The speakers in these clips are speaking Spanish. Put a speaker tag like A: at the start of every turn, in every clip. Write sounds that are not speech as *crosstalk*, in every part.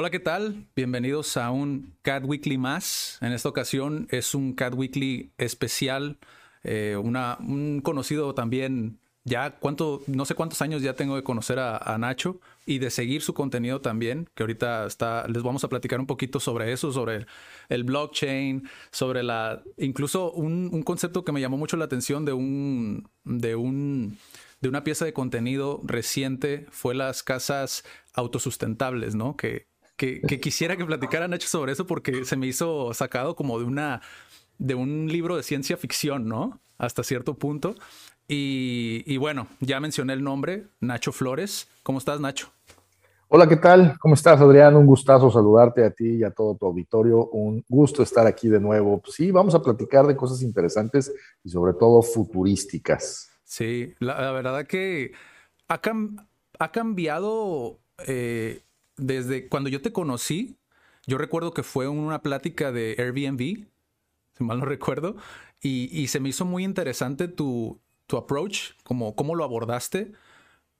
A: Hola, ¿qué tal? Bienvenidos a un Cat Weekly más. En esta ocasión es un Cat Weekly especial. eh, un conocido también, ya cuánto, no sé cuántos años ya tengo de conocer a, Nacho y de seguir su contenido también, que ahorita está, les vamos a platicar un poquito sobre eso, sobre el, el blockchain, sobre la, incluso un, un concepto que me llamó mucho la atención de un, de un, de una pieza de contenido reciente fue las casas autosustentables, ¿no? Que, que, que quisiera que platicara Nacho sobre eso porque se me hizo sacado como de una de un libro de ciencia ficción, ¿no? Hasta cierto punto. Y, y bueno, ya mencioné el nombre, Nacho Flores. ¿Cómo estás, Nacho?
B: Hola, ¿qué tal? ¿Cómo estás, Adrián? Un gustazo saludarte a ti y a todo tu auditorio. Un gusto estar aquí de nuevo. Pues sí, vamos a platicar de cosas interesantes y sobre todo futurísticas.
A: Sí, la, la verdad que ha, cam- ha cambiado eh, desde cuando yo te conocí. Yo recuerdo que fue una plática de Airbnb, si mal no recuerdo, y, y se me hizo muy interesante tu, tu approach, como cómo lo abordaste,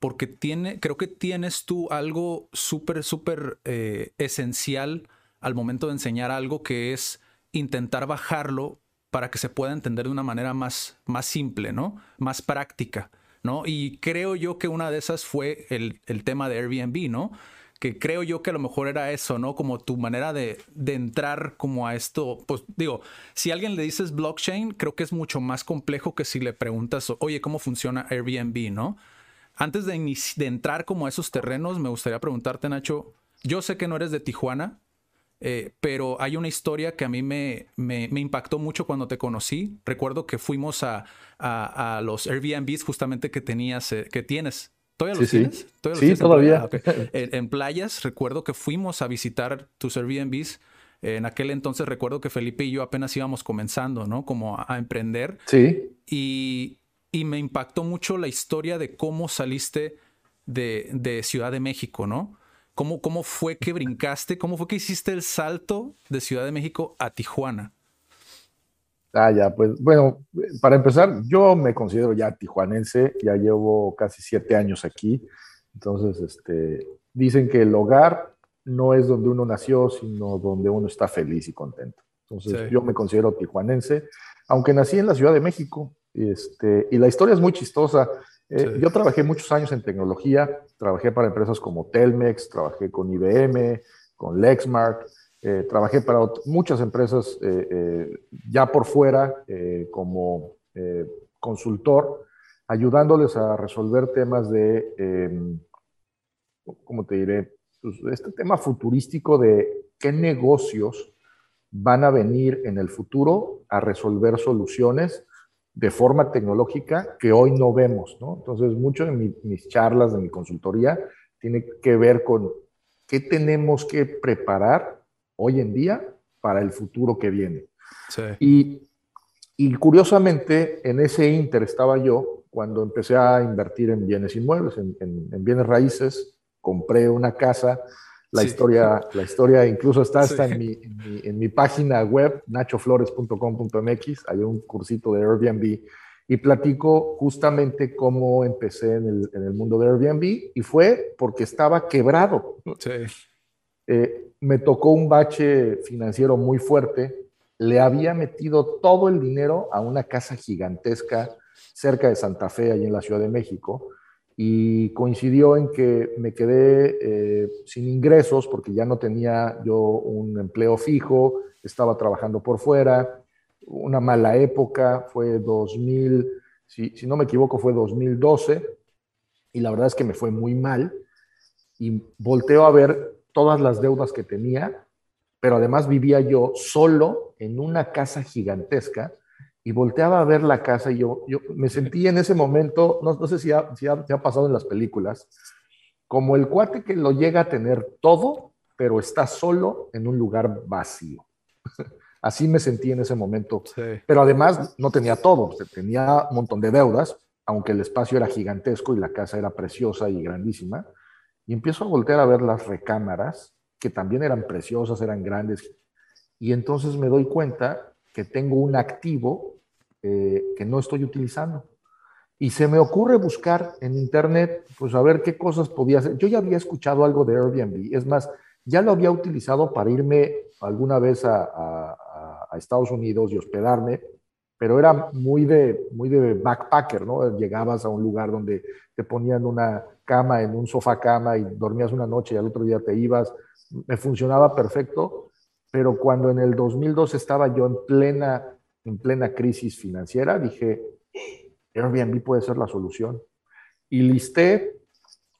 A: porque tiene, creo que tienes tú algo súper, súper eh, esencial al momento de enseñar algo que es intentar bajarlo para que se pueda entender de una manera más, más simple, ¿no? Más práctica, ¿no? Y creo yo que una de esas fue el, el tema de Airbnb, ¿no? Que creo yo que a lo mejor era eso, ¿no? Como tu manera de, de, entrar como a esto, pues digo, si alguien le dices blockchain, creo que es mucho más complejo que si le preguntas, oye, ¿cómo funciona Airbnb, ¿no? Antes de, entrar como a esos terrenos, me gustaría preguntarte, Nacho, yo sé que no eres de Tijuana, eh, pero hay una historia que a mí me, me, impactó mucho cuando te conocí. Recuerdo que fuimos a, a, a los Airbnbs justamente que tenías, eh, que tienes ¿Todavía
B: sí,
A: los
B: sí.
A: tienes? ¿Todavía los
B: sí,
A: tienes
B: todavía.
A: En, okay. en, en, playas, recuerdo que fuimos a visitar tus Airbnbs. En aquel entonces recuerdo que Felipe y yo apenas íbamos comenzando, ¿no? Como a, a emprender.
B: Sí.
A: Y, y, me impactó mucho la historia de cómo saliste de, de Ciudad de México, ¿no? ¿Cómo, ¿Cómo fue que brincaste? ¿Cómo fue que hiciste el salto de Ciudad de México a Tijuana?
B: Ah, ya, pues bueno, para empezar, yo me considero ya tijuanense, ya llevo casi siete años aquí, entonces, este, dicen que el hogar no es donde uno nació, sino donde uno está feliz y contento. Entonces, sí. yo me considero tijuanense, aunque nací en la Ciudad de México, este, y la historia es muy chistosa. Eh, sí. Yo trabajé muchos años en tecnología, trabajé para empresas como Telmex, trabajé con IBM, con Lexmark, eh, trabajé para muchas empresas eh, eh, ya por fuera como consultor, ayudándoles a resolver temas de, em, ¿cómo te diré? Pues este tema futurístico de qué negocios van a venir en el futuro a resolver soluciones de forma tecnológica que hoy no vemos. Entonces, mucho de mi, mis charlas, de mi consultoría, tiene que ver con qué tenemos que preparar hoy en día para el futuro que viene.
A: Sí.
B: Y, y, curiosamente, en ese inter estaba yo cuando empecé a invertir en bienes inmuebles, en, en, en bienes raíces, compré una casa, la, sí. historia, la historia incluso está hasta sí. en, mi, en, mi, en, mi, página web, nachoflores.com.mx, hay un cursito de Airbnb y platico justamente cómo empecé en el, en el mundo de Airbnb y fue porque estaba quebrado.
A: Sí.
B: Eh, me tocó un bache financiero muy fuerte, le había metido todo el dinero a una casa gigantesca cerca de Santa Fe, allí en la Ciudad de México, y coincidió en que me quedé eh, sin ingresos porque ya no tenía yo un empleo fijo, estaba trabajando por fuera, una mala época, fue 2000, si, si no me equivoco fue 2012, y la verdad es que me fue muy mal, y volteo a ver todas las deudas que tenía, pero además vivía yo solo en una casa gigantesca y volteaba a ver la casa y yo, yo me sentí en ese momento, no, no sé si, ha, si ha, ha, pasado en las películas, como el cuate que lo llega a tener todo, pero está solo en un lugar vacío. *laughs* Así me sentí en ese momento. Sí. Pero además no tenía todo, tenía un montón de deudas, aunque el espacio era gigantesco y la casa era preciosa y grandísima. Y empiezo a voltear a ver las recámaras, que también eran preciosas, eran grandes. Y entonces me doy cuenta que tengo un activo eh, que no estoy utilizando. Y se me ocurre buscar en internet, pues a ver qué cosas podía hacer. Yo ya había escuchado algo de Airbnb, es más, ya lo había utilizado para irme alguna vez a, Estados Unidos y hospedarme, pero era muy de, muy de backpacker, ¿no? Llegabas a un lugar donde te ponían una cama en un sofá cama y dormías una noche y al otro día te ibas. Me funcionaba perfecto, pero cuando en el 2002 estaba yo en plena, en plena crisis financiera, dije, Airbnb puede ser la solución. Y listé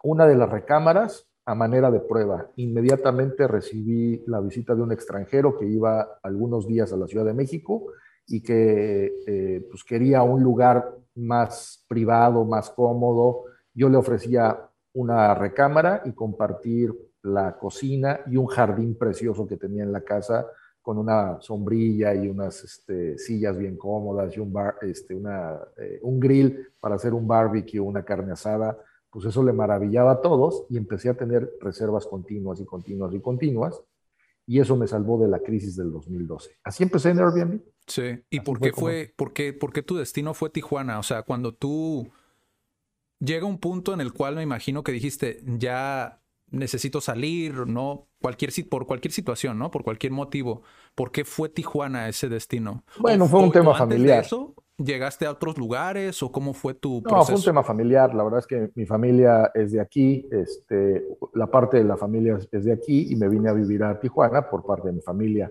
B: una de las recámaras a manera de prueba. Inmediatamente recibí la visita de un extranjero que iba algunos días a la Ciudad de México y que eh, pues quería un lugar más privado, más cómodo. Yo le ofrecía una recámara y compartir la cocina y un jardín precioso que tenía en la casa con una sombrilla y unas este, sillas bien cómodas y un, bar, este, una, eh, un grill para hacer un barbecue, una carne asada, pues eso le maravillaba a todos y empecé a tener reservas continuas y continuas y continuas y eso me salvó de la crisis del 2012. Así empecé en Airbnb.
A: Sí, ¿y por qué fue, por qué, por qué tu destino fue Tijuana? O sea, cuando tú llega un punto en el cual me imagino que dijiste, ya necesito salir, ¿no? Cualquier, por cualquier situación, ¿no? Por cualquier motivo. ¿Por qué fue Tijuana ese destino?
B: Bueno, fue un tema familiar.
A: eso, ¿Llegaste a otros lugares o cómo fue tu
B: proceso? No, fue un tema familiar. La verdad es que mi familia es de aquí, este, la parte de la familia es de aquí y me vine a vivir a Tijuana por parte de mi familia.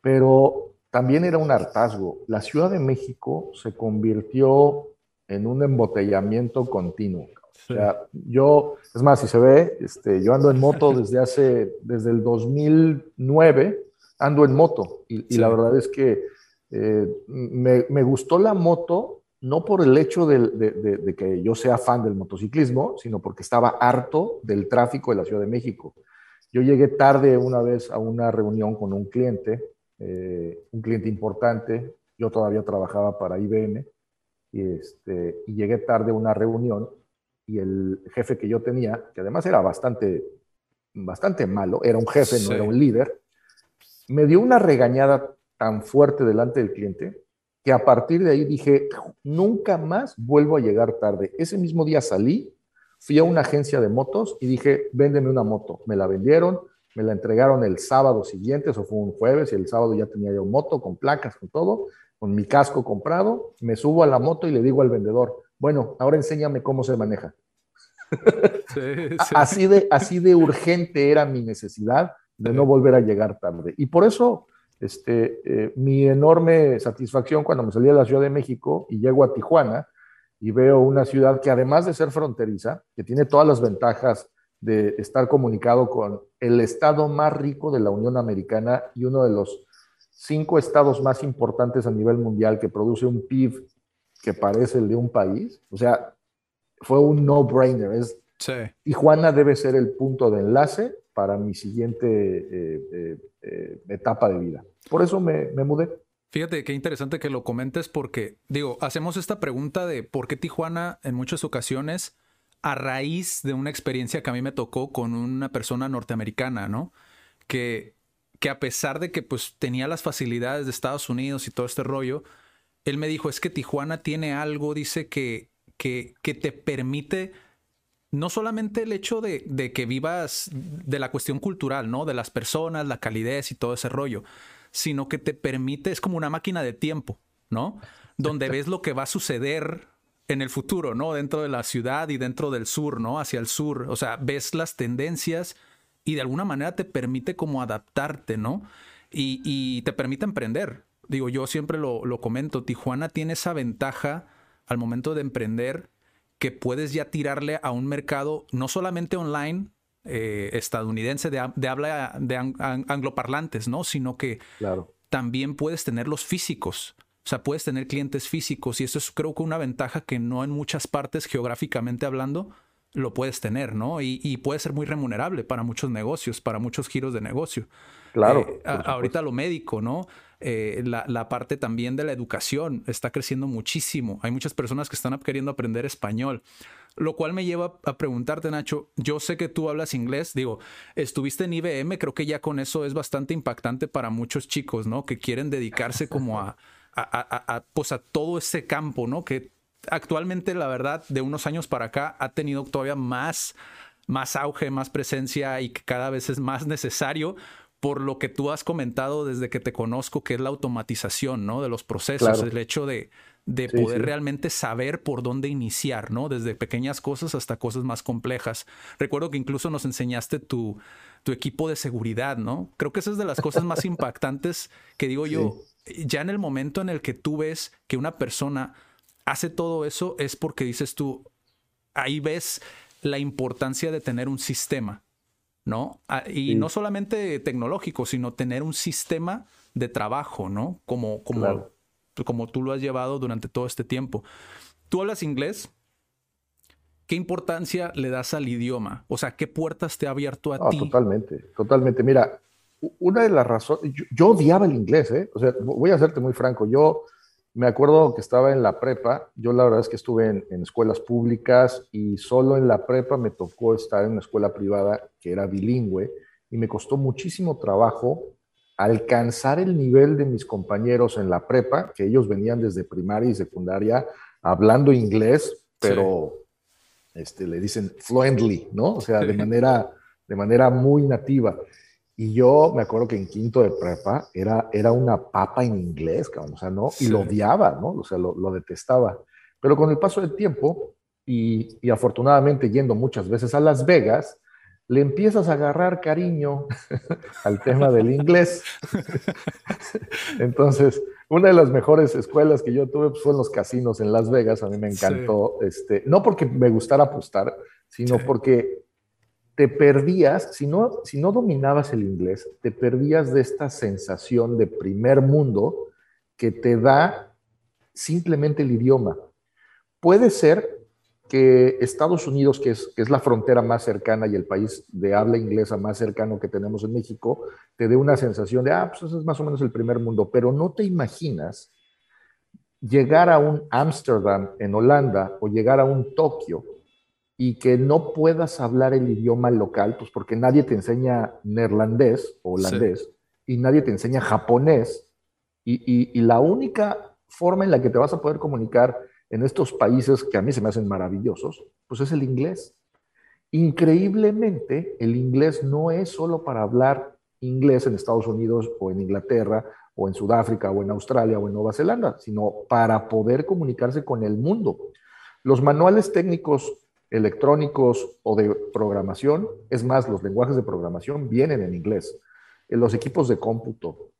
B: Pero también era un hartazgo. La Ciudad de México se convirtió en un embotellamiento continuo. O sea, yo, es más, si se ve, este, yo ando en moto *laughs* desde hace, desde el 2009, ando en moto. Y, y la verdad es que eh, me, me, gustó la moto, no por el hecho de, de, de, que yo sea fan del motociclismo, sino porque estaba harto del tráfico de la Ciudad de México. Yo llegué tarde una vez a una reunión con un cliente, eh, un cliente importante, yo todavía trabajaba para IBM, y, este, y llegué tarde a una reunión y el jefe que yo tenía, que además era bastante, bastante malo, era un jefe, sí. no era un líder, me dio una regañada tan fuerte delante del cliente que a partir de ahí dije, nunca más vuelvo a llegar tarde. Ese mismo día salí, fui a una agencia de motos y dije, véndeme una moto. Me la vendieron, me la entregaron el sábado siguiente, eso fue un jueves, y el sábado ya tenía yo moto con placas, con todo, con mi casco comprado, me subo a la moto y le digo al vendedor, bueno, ahora enséñame cómo se maneja. *laughs* Sí, sí. Así, de, así de urgente era mi necesidad de no volver a llegar tarde. Y por eso este, eh, mi enorme satisfacción cuando me salí de la Ciudad de México y llego a Tijuana y veo una ciudad que además de ser fronteriza, que tiene todas las ventajas de estar comunicado con el estado más rico de la Unión Americana y uno de los cinco estados más importantes a nivel mundial que produce un PIB que parece el de un país. O sea, fue un no-brainer. Es,
A: sí.
B: Tijuana debe ser el punto de enlace para mi siguiente eh, eh, eh, etapa de vida. Por eso me, me, mudé.
A: Fíjate qué interesante que lo comentes porque, digo, hacemos esta pregunta de por qué Tijuana en muchas ocasiones a raíz de una experiencia que a mí me tocó con una persona norteamericana, ¿no? Que, que a pesar de que pues tenía las facilidades de Estados Unidos y todo este rollo, él me dijo, es que Tijuana tiene algo, dice que, que, que te permite no solamente el hecho de, de, que vivas de la cuestión cultural, ¿no? De las personas, la calidez y todo ese rollo, sino que te permite, es como una máquina de tiempo, ¿no? Donde ves lo que va a suceder en el futuro, ¿no? Dentro de la ciudad y dentro del sur, ¿no? Hacia el sur. O sea, ves las tendencias y de alguna manera te permite como adaptarte, ¿no? Y, y te permite emprender. Digo, yo siempre lo, lo comento, Tijuana tiene esa ventaja al momento de emprender que puedes ya tirarle a un mercado no solamente online eh, estadounidense de, de, habla de ang angloparlantes, ¿no? Sino que
B: claro.
A: también puedes tener los físicos. O sea, puedes tener clientes físicos y eso es creo que una ventaja que no en muchas partes geográficamente hablando lo puedes tener, ¿no? Y, puede ser muy remunerable para muchos negocios, para muchos giros de negocio.
B: Claro.
A: Eh, ahorita lo médico, ¿no? Eh, la, parte también de la educación está creciendo muchísimo. Hay muchas personas que están queriendo aprender español. Lo cual me lleva a preguntarte, Nacho, yo sé que tú hablas inglés, digo, estuviste en IBM, creo que ya con eso es bastante impactante para muchos chicos, ¿no? Que quieren dedicarse como a, a, pues a todo ese campo, ¿no? Que actualmente, la verdad, de unos años para acá ha tenido todavía más, más auge, más presencia y que cada vez es más necesario por lo que tú has comentado desde que te conozco, que es la automatización, ¿no? De los procesos, el hecho de, de poder realmente saber por dónde iniciar, ¿no? Desde pequeñas cosas hasta cosas más complejas. Recuerdo que incluso nos enseñaste tu, tu equipo de seguridad, ¿no? Creo que esa es de las cosas más *laughs* impactantes que digo yo, ya en el momento en el que tú ves que una persona hace todo eso, es porque dices tú, ahí ves la importancia de tener un sistema, ¿no? Ah, y no solamente tecnológico, sino tener un sistema de trabajo, ¿no? Como, como como tú lo has llevado durante todo este tiempo. ¿Tú hablas inglés? ¿Qué importancia le das al idioma? O sea, ¿qué puertas te ha abierto a ti?
B: Totalmente, totalmente. Mira, una de las razones, yo, odiaba el inglés, ¿eh? O sea, voy a hacerte muy franco, yo me acuerdo que estaba en la prepa, yo la verdad es que estuve en, en, escuelas públicas y solo en la prepa me tocó estar en una escuela privada que era bilingüe y me costó muchísimo trabajo alcanzar el nivel de mis compañeros en la prepa, que ellos venían desde primaria y secundaria hablando inglés, pero este, le dicen fluently, ¿no? O sea, de manera, de manera muy nativa. Y yo me acuerdo que en quinto de prepa era, era una papa en inglés, o sea, ¿no? Y lo odiaba, ¿no? O sea, lo, lo, detestaba. Pero con el paso del tiempo, y, y afortunadamente yendo muchas veces a Las Vegas, le empiezas a agarrar cariño *laughs* al tema del inglés. *laughs* Entonces, una de las mejores escuelas que yo tuve pues, fue en los casinos en Las Vegas. A mí me encantó, este, no porque me gustara apostar, sino porque te perdías, si no, si no dominabas el inglés, te perdías de esta sensación de primer mundo que te da simplemente el idioma. Puede ser que Estados Unidos, que es, es, la frontera más cercana y el país de habla inglesa más cercano que tenemos en México, te dé una sensación de, ah, pues es más o menos el primer mundo, pero no te imaginas llegar a un Ámsterdam en Holanda o llegar a un Tokio y que no puedas hablar el idioma local, pues porque nadie te enseña neerlandés o holandés y nadie te enseña japonés y, y la única forma en la que te vas a poder comunicar en estos países que a mí se me hacen maravillosos, pues es el inglés. Increíblemente, el inglés no es solo para hablar inglés en Estados Unidos o en Inglaterra o en Sudáfrica o en Australia o en Nueva Zelanda, sino para poder comunicarse con el mundo. Los manuales técnicos electrónicos o de programación, es más, los lenguajes de programación vienen en inglés. Los equipos de cómputo,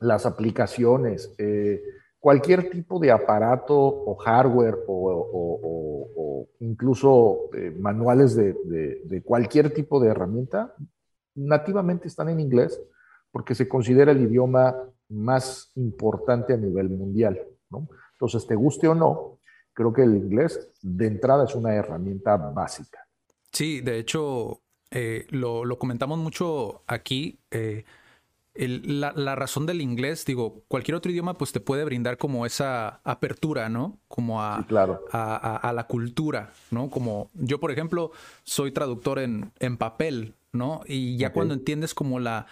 B: las aplicaciones, eh, cualquier tipo de aparato o hardware o, incluso eh, manuales de, cualquier tipo de herramienta, nativamente están en inglés porque se considera el idioma más importante a nivel mundial. Entonces, te guste o no, creo que el inglés de entrada es una herramienta básica.
A: Sí, de hecho, eh, lo, comentamos mucho aquí. Eh, la, razón del inglés, digo, cualquier otro idioma pues te puede brindar como esa apertura, ¿no? Como a, a, la cultura, ¿no? Como yo, por ejemplo, soy traductor en, en papel, ¿no? Y ya cuando entiendes como la,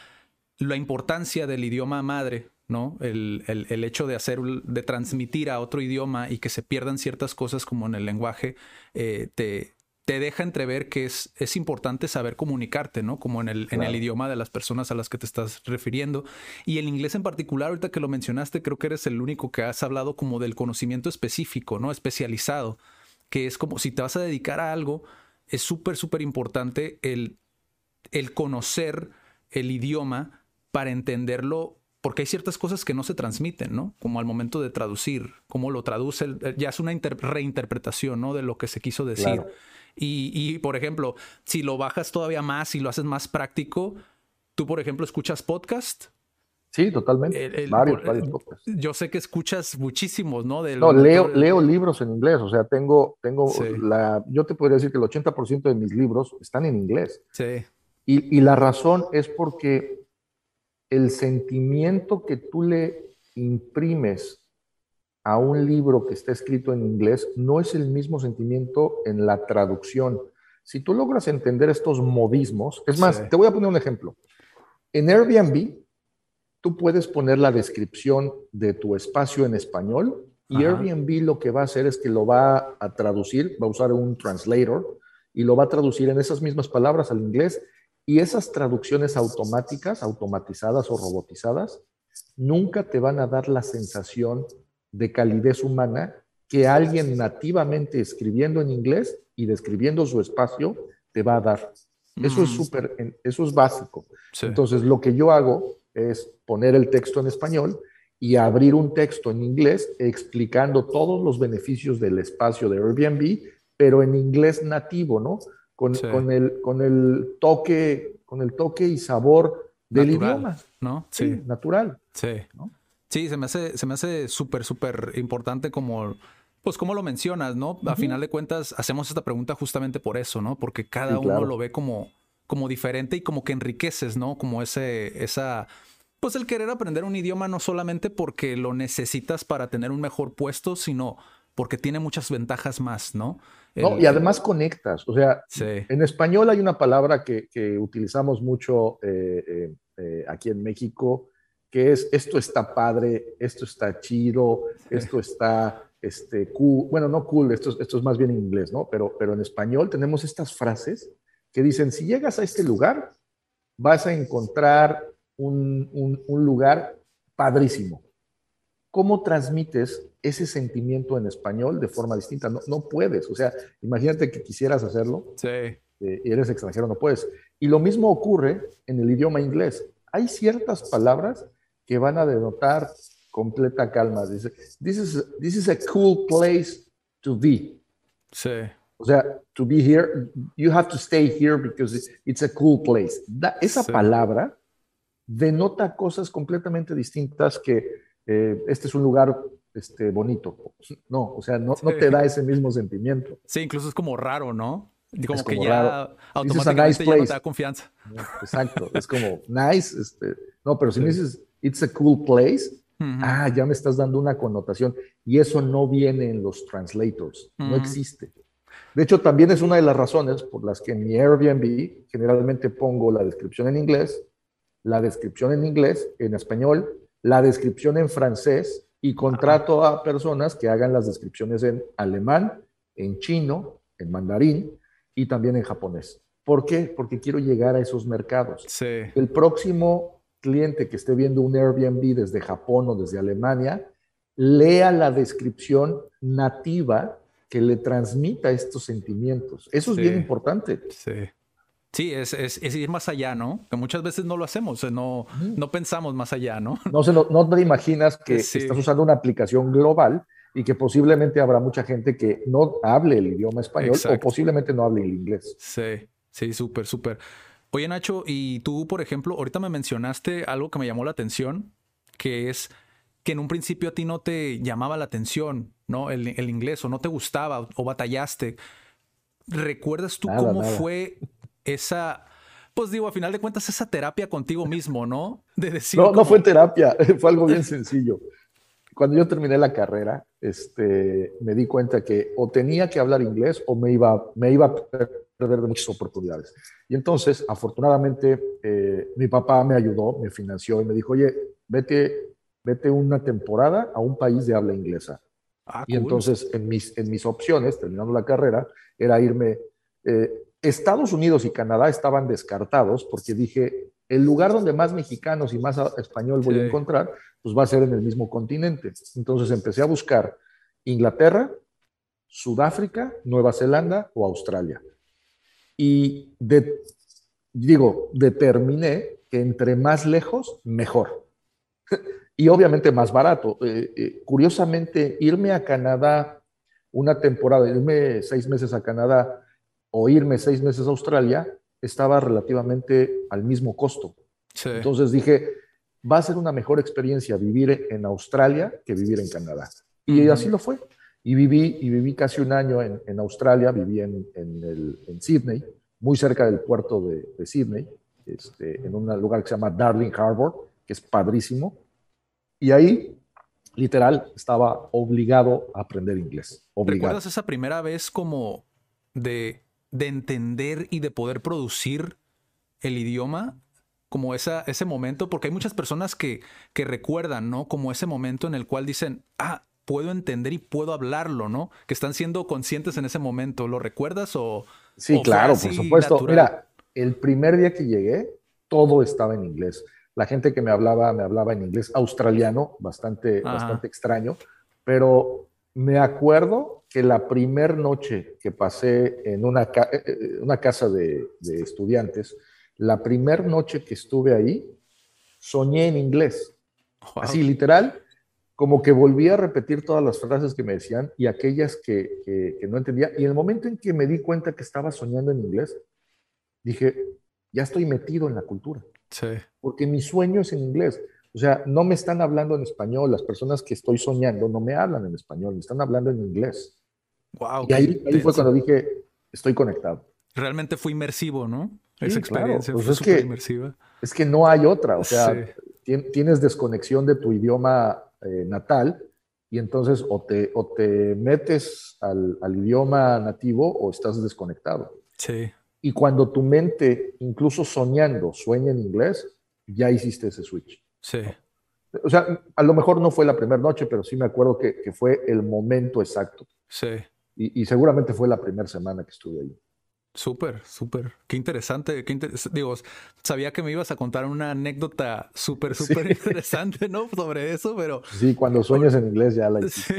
A: la importancia del idioma madre, ¿no? El, el, hecho de hacer, de transmitir a otro idioma y que se pierdan ciertas cosas como en el lenguaje, eh, te, te deja entrever que es, es importante saber comunicarte, ¿no? Como en el, en el idioma de las personas a las que te estás refiriendo. Y el inglés en particular, ahorita que lo mencionaste, creo que eres el único que has hablado como del conocimiento específico, ¿no? Especializado, que es como si te vas a dedicar a algo, es súper, súper importante el, el conocer el idioma para entenderlo porque hay ciertas cosas que no se transmiten, ¿no? Como al momento de traducir, cómo lo traduce, ya es una reinterpretación, ¿no? De lo que se quiso decir. Y, por ejemplo, si lo bajas todavía más y lo haces más práctico, tú, por ejemplo, escuchas podcast
B: Sí, totalmente. varios, varios podcasts.
A: Yo sé que escuchas muchísimos, ¿no?
B: no, leo, leo libros en inglés, o sea, tengo, tengo la, yo te podría decir que el 80% de mis libros están en inglés.
A: Sí.
B: Y, y la razón es porque el sentimiento que tú le imprimes a un libro que está escrito en inglés no es el mismo sentimiento en la traducción. Si tú logras entender estos modismos, es más, te voy a poner un ejemplo. En Airbnb, tú puedes poner la descripción de tu espacio en español y Airbnb lo que va a hacer es que lo va a traducir, va a usar un translator y lo va a traducir en esas mismas palabras al inglés y esas traducciones automáticas, automatizadas o robotizadas, nunca te van a dar la sensación de calidez humana que alguien nativamente escribiendo en inglés y describiendo su espacio te va a dar. Eso es mm. súper, eso es básico. Entonces, lo que yo hago es poner el texto en español y abrir un texto en inglés explicando todos los beneficios del espacio de Airbnb, pero en inglés nativo, ¿no? Con, con, el, con, el, toque, con el toque y sabor del idioma.
A: ¿No?
B: Sí. natural.
A: Sí. Sí, se me hace, se me hace súper, súper importante como, pues como lo mencionas, ¿no? A final de cuentas, hacemos esta pregunta justamente por eso, ¿no? Porque cada uno lo ve como, como diferente y como que enriqueces, ¿no? Como ese, esa, pues el querer aprender un idioma no solamente porque lo necesitas para tener un mejor puesto, sino porque tiene muchas ventajas más, ¿no?
B: No y además conectas, o sea, en español hay una palabra que, utilizamos mucho eh, eh, eh, aquí en México que es esto está padre, esto está chido, esto está este, cool. Bueno, no cool, esto, esto es más bien en inglés, ¿no? Pero, pero en español tenemos estas frases que dicen, si llegas a este lugar, vas a encontrar un, un, lugar padrísimo. ¿Cómo transmites ese sentimiento en español de forma distinta? No, no puedes. O sea, imagínate que quisieras hacerlo
A: sí.
B: Eh, y eres extranjero, no puedes. Y lo mismo ocurre en el idioma inglés. Hay ciertas palabras que van a denotar completa calma. Dice, this is, this is a cool place to be.
A: Sí.
B: O sea, to be here, you have to stay here because it's a cool place. esa palabra denota cosas completamente distintas que eh, este es un lugar este, bonito. No, o sea, no, no, te da ese mismo sentimiento.
A: Sí, incluso es como raro, ¿no? Como, que ya automáticamente ya no te da confianza.
B: Exacto, es como nice. Este, no, pero si me dices it's a cool place, ah, ya me estás dando una connotación. Y eso no viene en los translators, no existe. De hecho, también es una de las razones por las que en mi Airbnb generalmente pongo la descripción en inglés, la descripción en inglés, en español, la descripción en francés y contrato a personas que hagan las descripciones en alemán, en chino, en mandarín y también en japonés. ¿Por qué? Porque quiero llegar a esos mercados.
A: Sí.
B: El próximo cliente que esté viendo un Airbnb desde Japón o desde Alemania, lea la descripción nativa que le transmita estos sentimientos. Eso es bien importante.
A: Sí. Sí, es, es, ir más allá, ¿no? Que muchas veces no lo hacemos, no, no pensamos más allá, ¿no?
B: No, se, no, te imaginas que estás usando una aplicación global y que posiblemente habrá mucha gente que no hable el idioma español o posiblemente no hable el inglés.
A: Sí, sí, súper, súper. Oye, Nacho, y tú, por ejemplo, ahorita me mencionaste algo que me llamó la atención, que es que en un principio a ti no te llamaba la atención, ¿no? El, inglés, o no te gustaba, o batallaste. ¿Recuerdas tú cómo fue esa, pues digo, a final de cuentas, esa terapia contigo mismo, ¿no?
B: De decir. No, no fue terapia, *laughs* fue algo bien sencillo. Cuando yo terminé la carrera, este, me di cuenta que o tenía que hablar inglés o me iba, me iba a perder de muchas oportunidades. Y entonces, afortunadamente, eh, mi papá me ayudó, me financió y me dijo, oye, vete, vete una temporada a un país de habla inglesa. Ah, y entonces, en mis, en mis opciones, terminando la carrera, era irme. Eh, Estados Unidos y Canadá estaban descartados porque dije, el lugar donde más mexicanos y más español voy a encontrar, pues va a ser en el mismo continente. Entonces empecé a buscar Inglaterra, Sudáfrica, Nueva Zelanda o Australia y digo, determiné que entre más lejos, mejor. *laughs* y obviamente más barato. Eh, eh, curiosamente, irme a Canadá una temporada, irme seis meses a Canadá o irme seis meses a Australia, estaba relativamente al mismo costo. Entonces dije, va a ser una mejor experiencia vivir en Australia que vivir en Canadá. Y así lo fue. Y viví, y viví casi un año en, en Australia, viví en, en, el, en, Sydney, muy cerca del puerto de, de Sydney, este, en un lugar que se llama Darling Harbour, que es padrísimo. Y ahí, literal, estaba obligado a aprender inglés. Obligado.
A: ¿Recuerdas esa primera vez como de, de entender y de poder producir el idioma? Como esa, ese momento, porque hay muchas personas que, que recuerdan, ¿no? Como ese momento en el cual dicen, ah, puedo entender y puedo hablarlo, ¿no? Que están siendo conscientes en ese momento. ¿Lo recuerdas o...?
B: Sí, claro, por supuesto. Mira, el primer día que llegué, todo estaba en inglés. La gente que me hablaba, me hablaba en inglés australiano, bastante, bastante extraño, pero me acuerdo que la primera noche que pasé en una, eh, eh, una casa de, de estudiantes, la primera noche que estuve ahí, soñé en inglés. Así, literal, como que volví a repetir todas las frases que me decían y aquellas que, que, no entendía. Y el momento en que me di cuenta que estaba soñando en inglés, dije, ya estoy metido en la cultura.
A: Sí.
B: Porque mi sueño es en inglés. O sea, no me están hablando en español. Las personas que estoy soñando no me hablan en español, me están hablando en inglés.
A: Wow.
B: Y ahí, ahí fue cuando dije, estoy conectado.
A: Realmente fue inmersivo, ¿no? Esa experiencia
B: pues
A: fue
B: es que,
A: inmersiva.
B: Es que no hay otra. O sea, sí. tienes desconexión de tu idioma eh, natal y entonces o te, o te metes al, al, idioma nativo o estás desconectado.
A: Sí.
B: Y cuando tu mente, incluso soñando, sueña en inglés, ya hiciste ese switch.
A: Sí.
B: O sea, a lo mejor no fue la primera noche, pero sí me acuerdo que, que fue el momento exacto.
A: Sí.
B: Y, y seguramente fue la primera semana que estuve ahí.
A: Súper, súper. Qué interesante. Qué inter... Digo, sabía que me ibas a contar una anécdota súper, súper sí. interesante, ¿no? Sobre eso, pero...
B: Sí, cuando sueñas en inglés ya la *laughs*
A: sí.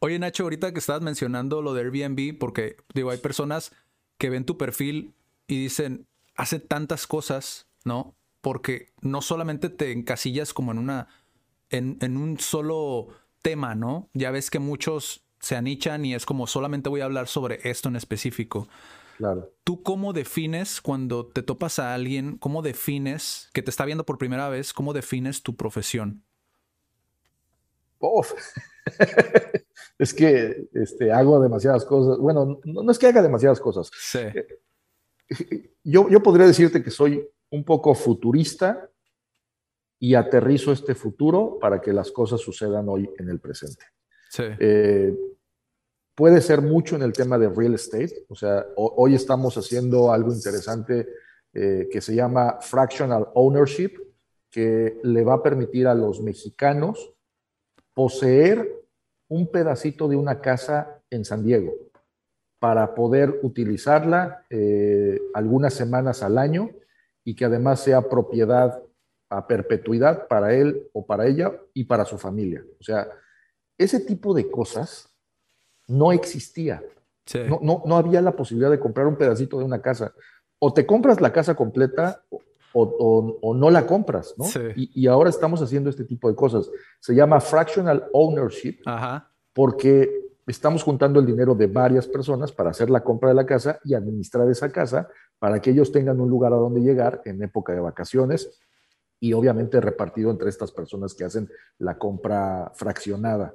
A: Oye, Nacho, ahorita que estabas mencionando lo de Airbnb, porque, digo, hay personas que ven tu perfil y dicen, hace tantas cosas, ¿no? Porque no solamente te encasillas como en una... En, en un solo tema, ¿no? Ya ves que muchos se anichan y es como solamente voy a hablar sobre esto en específico.
B: Claro.
A: ¿Tú cómo defines cuando te topas a alguien, cómo defines, que te está viendo por primera vez, cómo defines tu profesión? *laughs*
B: Es que este, hago demasiadas cosas. Bueno, no, no, es que haga demasiadas cosas.
A: Sí.
B: Yo, yo podría decirte que soy un poco futurista y aterrizo este futuro para que las cosas sucedan hoy en el presente.
A: Sí.
B: Eh, puede ser mucho en el tema de real estate. O sea, hoy estamos haciendo algo interesante eh, que se llama fractional ownership, que le va a permitir a los mexicanos poseer un pedacito de una casa en San Diego para poder utilizarla eh, algunas semanas al año y que además sea propiedad a perpetuidad para él o para ella y para su familia. O sea, ese tipo de cosas no existía.
A: Sí.
B: No, no, no, había la posibilidad de comprar un pedacito de una casa. O te compras la casa completa o, o, o no la compras, ¿no?
A: Sí.
B: Y, y, ahora estamos haciendo este tipo de cosas. Se llama fractional ownership
A: Ajá.
B: porque estamos juntando el dinero de varias personas para hacer la compra de la casa y administrar esa casa para que ellos tengan un lugar a donde llegar en época de vacaciones y obviamente repartido entre estas personas que hacen la compra fraccionada.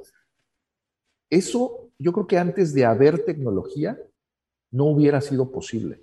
B: Eso yo creo que antes de haber tecnología no hubiera sido posible,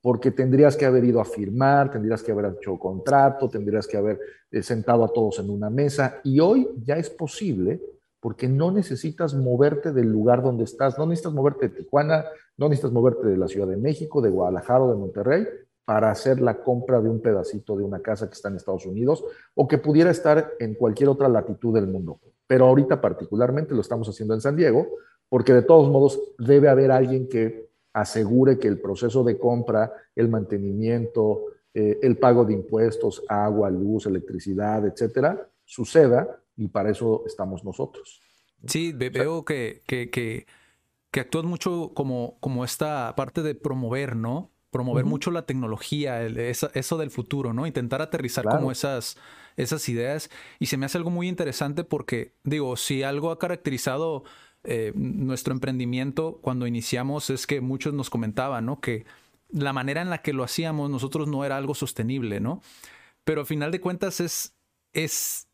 B: porque tendrías que haber ido a firmar, tendrías que haber hecho contrato, tendrías que haber eh, sentado a todos en una mesa y hoy ya es posible porque no necesitas moverte del lugar donde estás, no necesitas moverte de Tijuana, no necesitas moverte de la Ciudad de México, de Guadalajara o de Monterrey para hacer la compra de un pedacito de una casa que está en Estados Unidos o que pudiera estar en cualquier otra latitud del mundo. Pero ahorita particularmente lo estamos haciendo en San Diego, porque de todos modos debe haber alguien que asegure que el proceso de compra, el mantenimiento, eh, el pago de impuestos, agua, luz, electricidad, etcétera, suceda y para eso estamos nosotros.
A: Sí, veo que, que, que, que actúas mucho como, como esta parte de promover, ¿no? promover uh -huh. mucho la tecnología, el, esa, eso del futuro, ¿no? Intentar aterrizar claro. como esas, esas ideas. Y se me hace algo muy interesante porque, digo, si algo ha caracterizado eh, nuestro emprendimiento cuando iniciamos es que muchos nos comentaban, ¿no? Que la manera en la que lo hacíamos nosotros no era algo sostenible, ¿no? Pero al final de cuentas es es,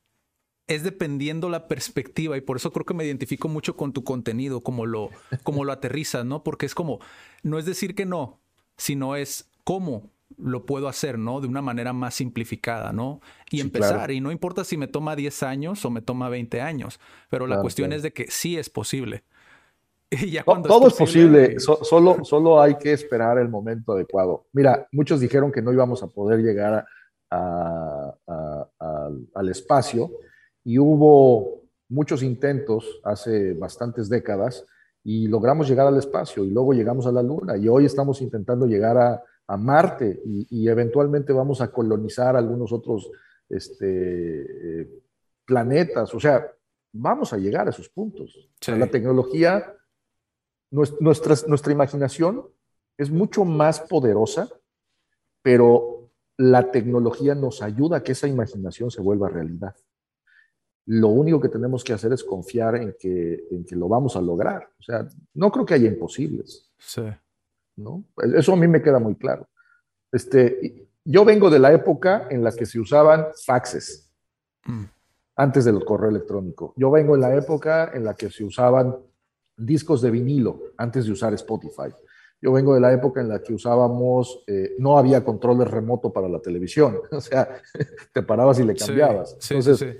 A: es dependiendo la perspectiva y por eso creo que me identifico mucho con tu contenido, como lo, como lo aterrizas, ¿no? Porque es como, no es decir que no, sino es cómo lo puedo hacer, ¿no? De una manera más simplificada, ¿no? Y empezar, y no importa si me toma 10 años o me toma 20 años, pero la cuestión es de que sí es posible. *laughs*
B: Y ya cuando Todo es posible, solo, solo hay que esperar el momento adecuado. Mira, muchos dijeron que no íbamos a poder llegar al espacio y hubo muchos intentos hace bastantes décadas y logramos llegar al espacio y luego llegamos a la Luna y hoy estamos intentando llegar a, a Marte y, eventualmente vamos a colonizar algunos otros este, eh, planetas. O sea, vamos a llegar a esos puntos. la tecnología, nuestra, nuestra imaginación es mucho más poderosa, pero la tecnología nos ayuda a que esa imaginación se vuelva realidad. Lo único que tenemos que hacer es confiar en que, en que lo vamos a lograr. O sea, no creo que haya imposibles. Sí. ¿no? Eso a mí me queda muy claro. Este, yo vengo de la época en la que se usaban faxes, mm. antes del correo electrónico. Yo vengo en la época en la que se usaban discos de vinilo, antes de usar Spotify. Yo vengo de la época en la que usábamos, eh, no había controles remoto para la televisión, *laughs* o sea, *laughs* te parabas y le cambiabas. Entonces,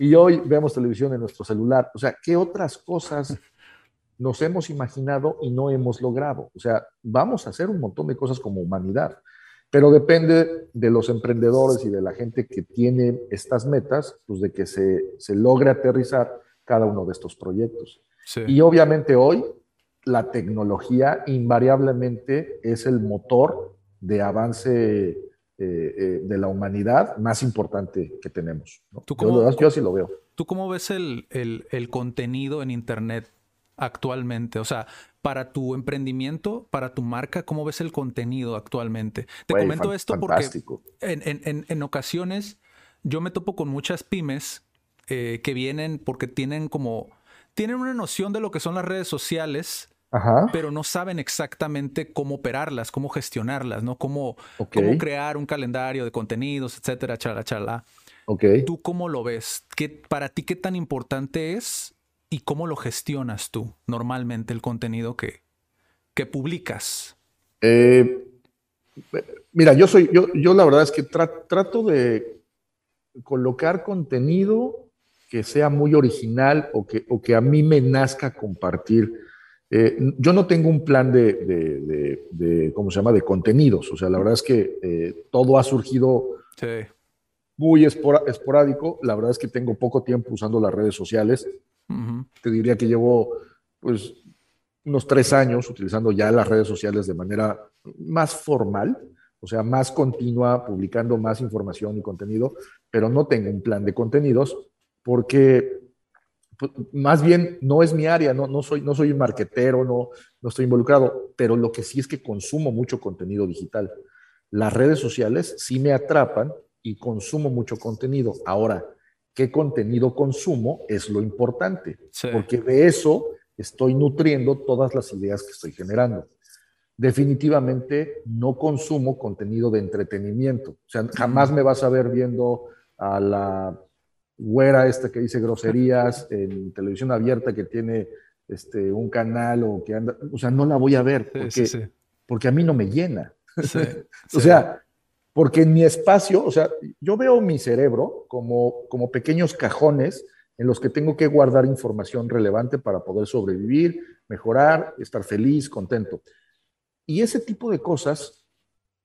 B: y hoy vemos televisión en nuestro celular. O sea, ¿qué otras cosas nos hemos imaginado y no hemos logrado. O sea, vamos a hacer un montón de cosas como humanidad, pero depende de los emprendedores y de la gente que tiene estas metas, pues de que se, se logre aterrizar cada uno de estos proyectos. Y obviamente hoy la tecnología invariablemente es el motor de avance eh, eh, de la humanidad más importante que tenemos. ¿Tú cómo, yo, así lo veo.
A: ¿Tú cómo ves el, el, el contenido en Internet actualmente? O sea, para tu emprendimiento, para tu marca, ¿cómo ves el contenido actualmente? Te comento esto porque en, ocasiones yo me topo con muchas pymes eh, que vienen porque tienen como, tienen una noción de lo que son las redes sociales, pero no saben exactamente cómo operarlas, cómo gestionarlas, ¿no? Cómo, cómo crear un calendario de contenidos, etcétera, chala, chala. Okay. ¿Tú cómo lo ves? ¿Qué, para ti, ¿qué tan importante es ¿Y cómo lo gestionas tú normalmente el contenido que, que publicas?
B: Eh, mira, yo soy, yo, yo la verdad es que trato de colocar contenido que sea muy original o que, o que a mí me nazca compartir. Eh, yo no tengo un plan de, de, ¿cómo se llama?, de contenidos. O sea, la verdad es que eh, todo ha surgido muy esporádico. La verdad es que tengo poco tiempo usando las redes sociales. Te diría que llevo pues unos tres años utilizando ya las redes sociales de manera más formal, o sea, más continua, publicando más información y contenido, pero no tengo un plan de contenidos porque más bien no es mi área, no, no, soy, no soy un marquetero, no, no estoy involucrado, pero lo que sí es que consumo mucho contenido digital. Las redes sociales sí me atrapan y consumo mucho contenido. Ahora, qué contenido consumo es lo importante, porque de eso estoy nutriendo todas las ideas que estoy generando. Definitivamente no consumo contenido de entretenimiento. O sea, jamás me vas a ver viendo a la güera esta que dice groserías en televisión abierta que tiene este, un canal o que anda, o sea, no la voy a ver porque, porque a mí no me llena. *laughs* o sea, porque en mi espacio, o sea, yo veo mi cerebro como, como pequeños cajones en los que tengo que guardar información relevante para poder sobrevivir, mejorar, estar feliz, contento. Y ese tipo de cosas,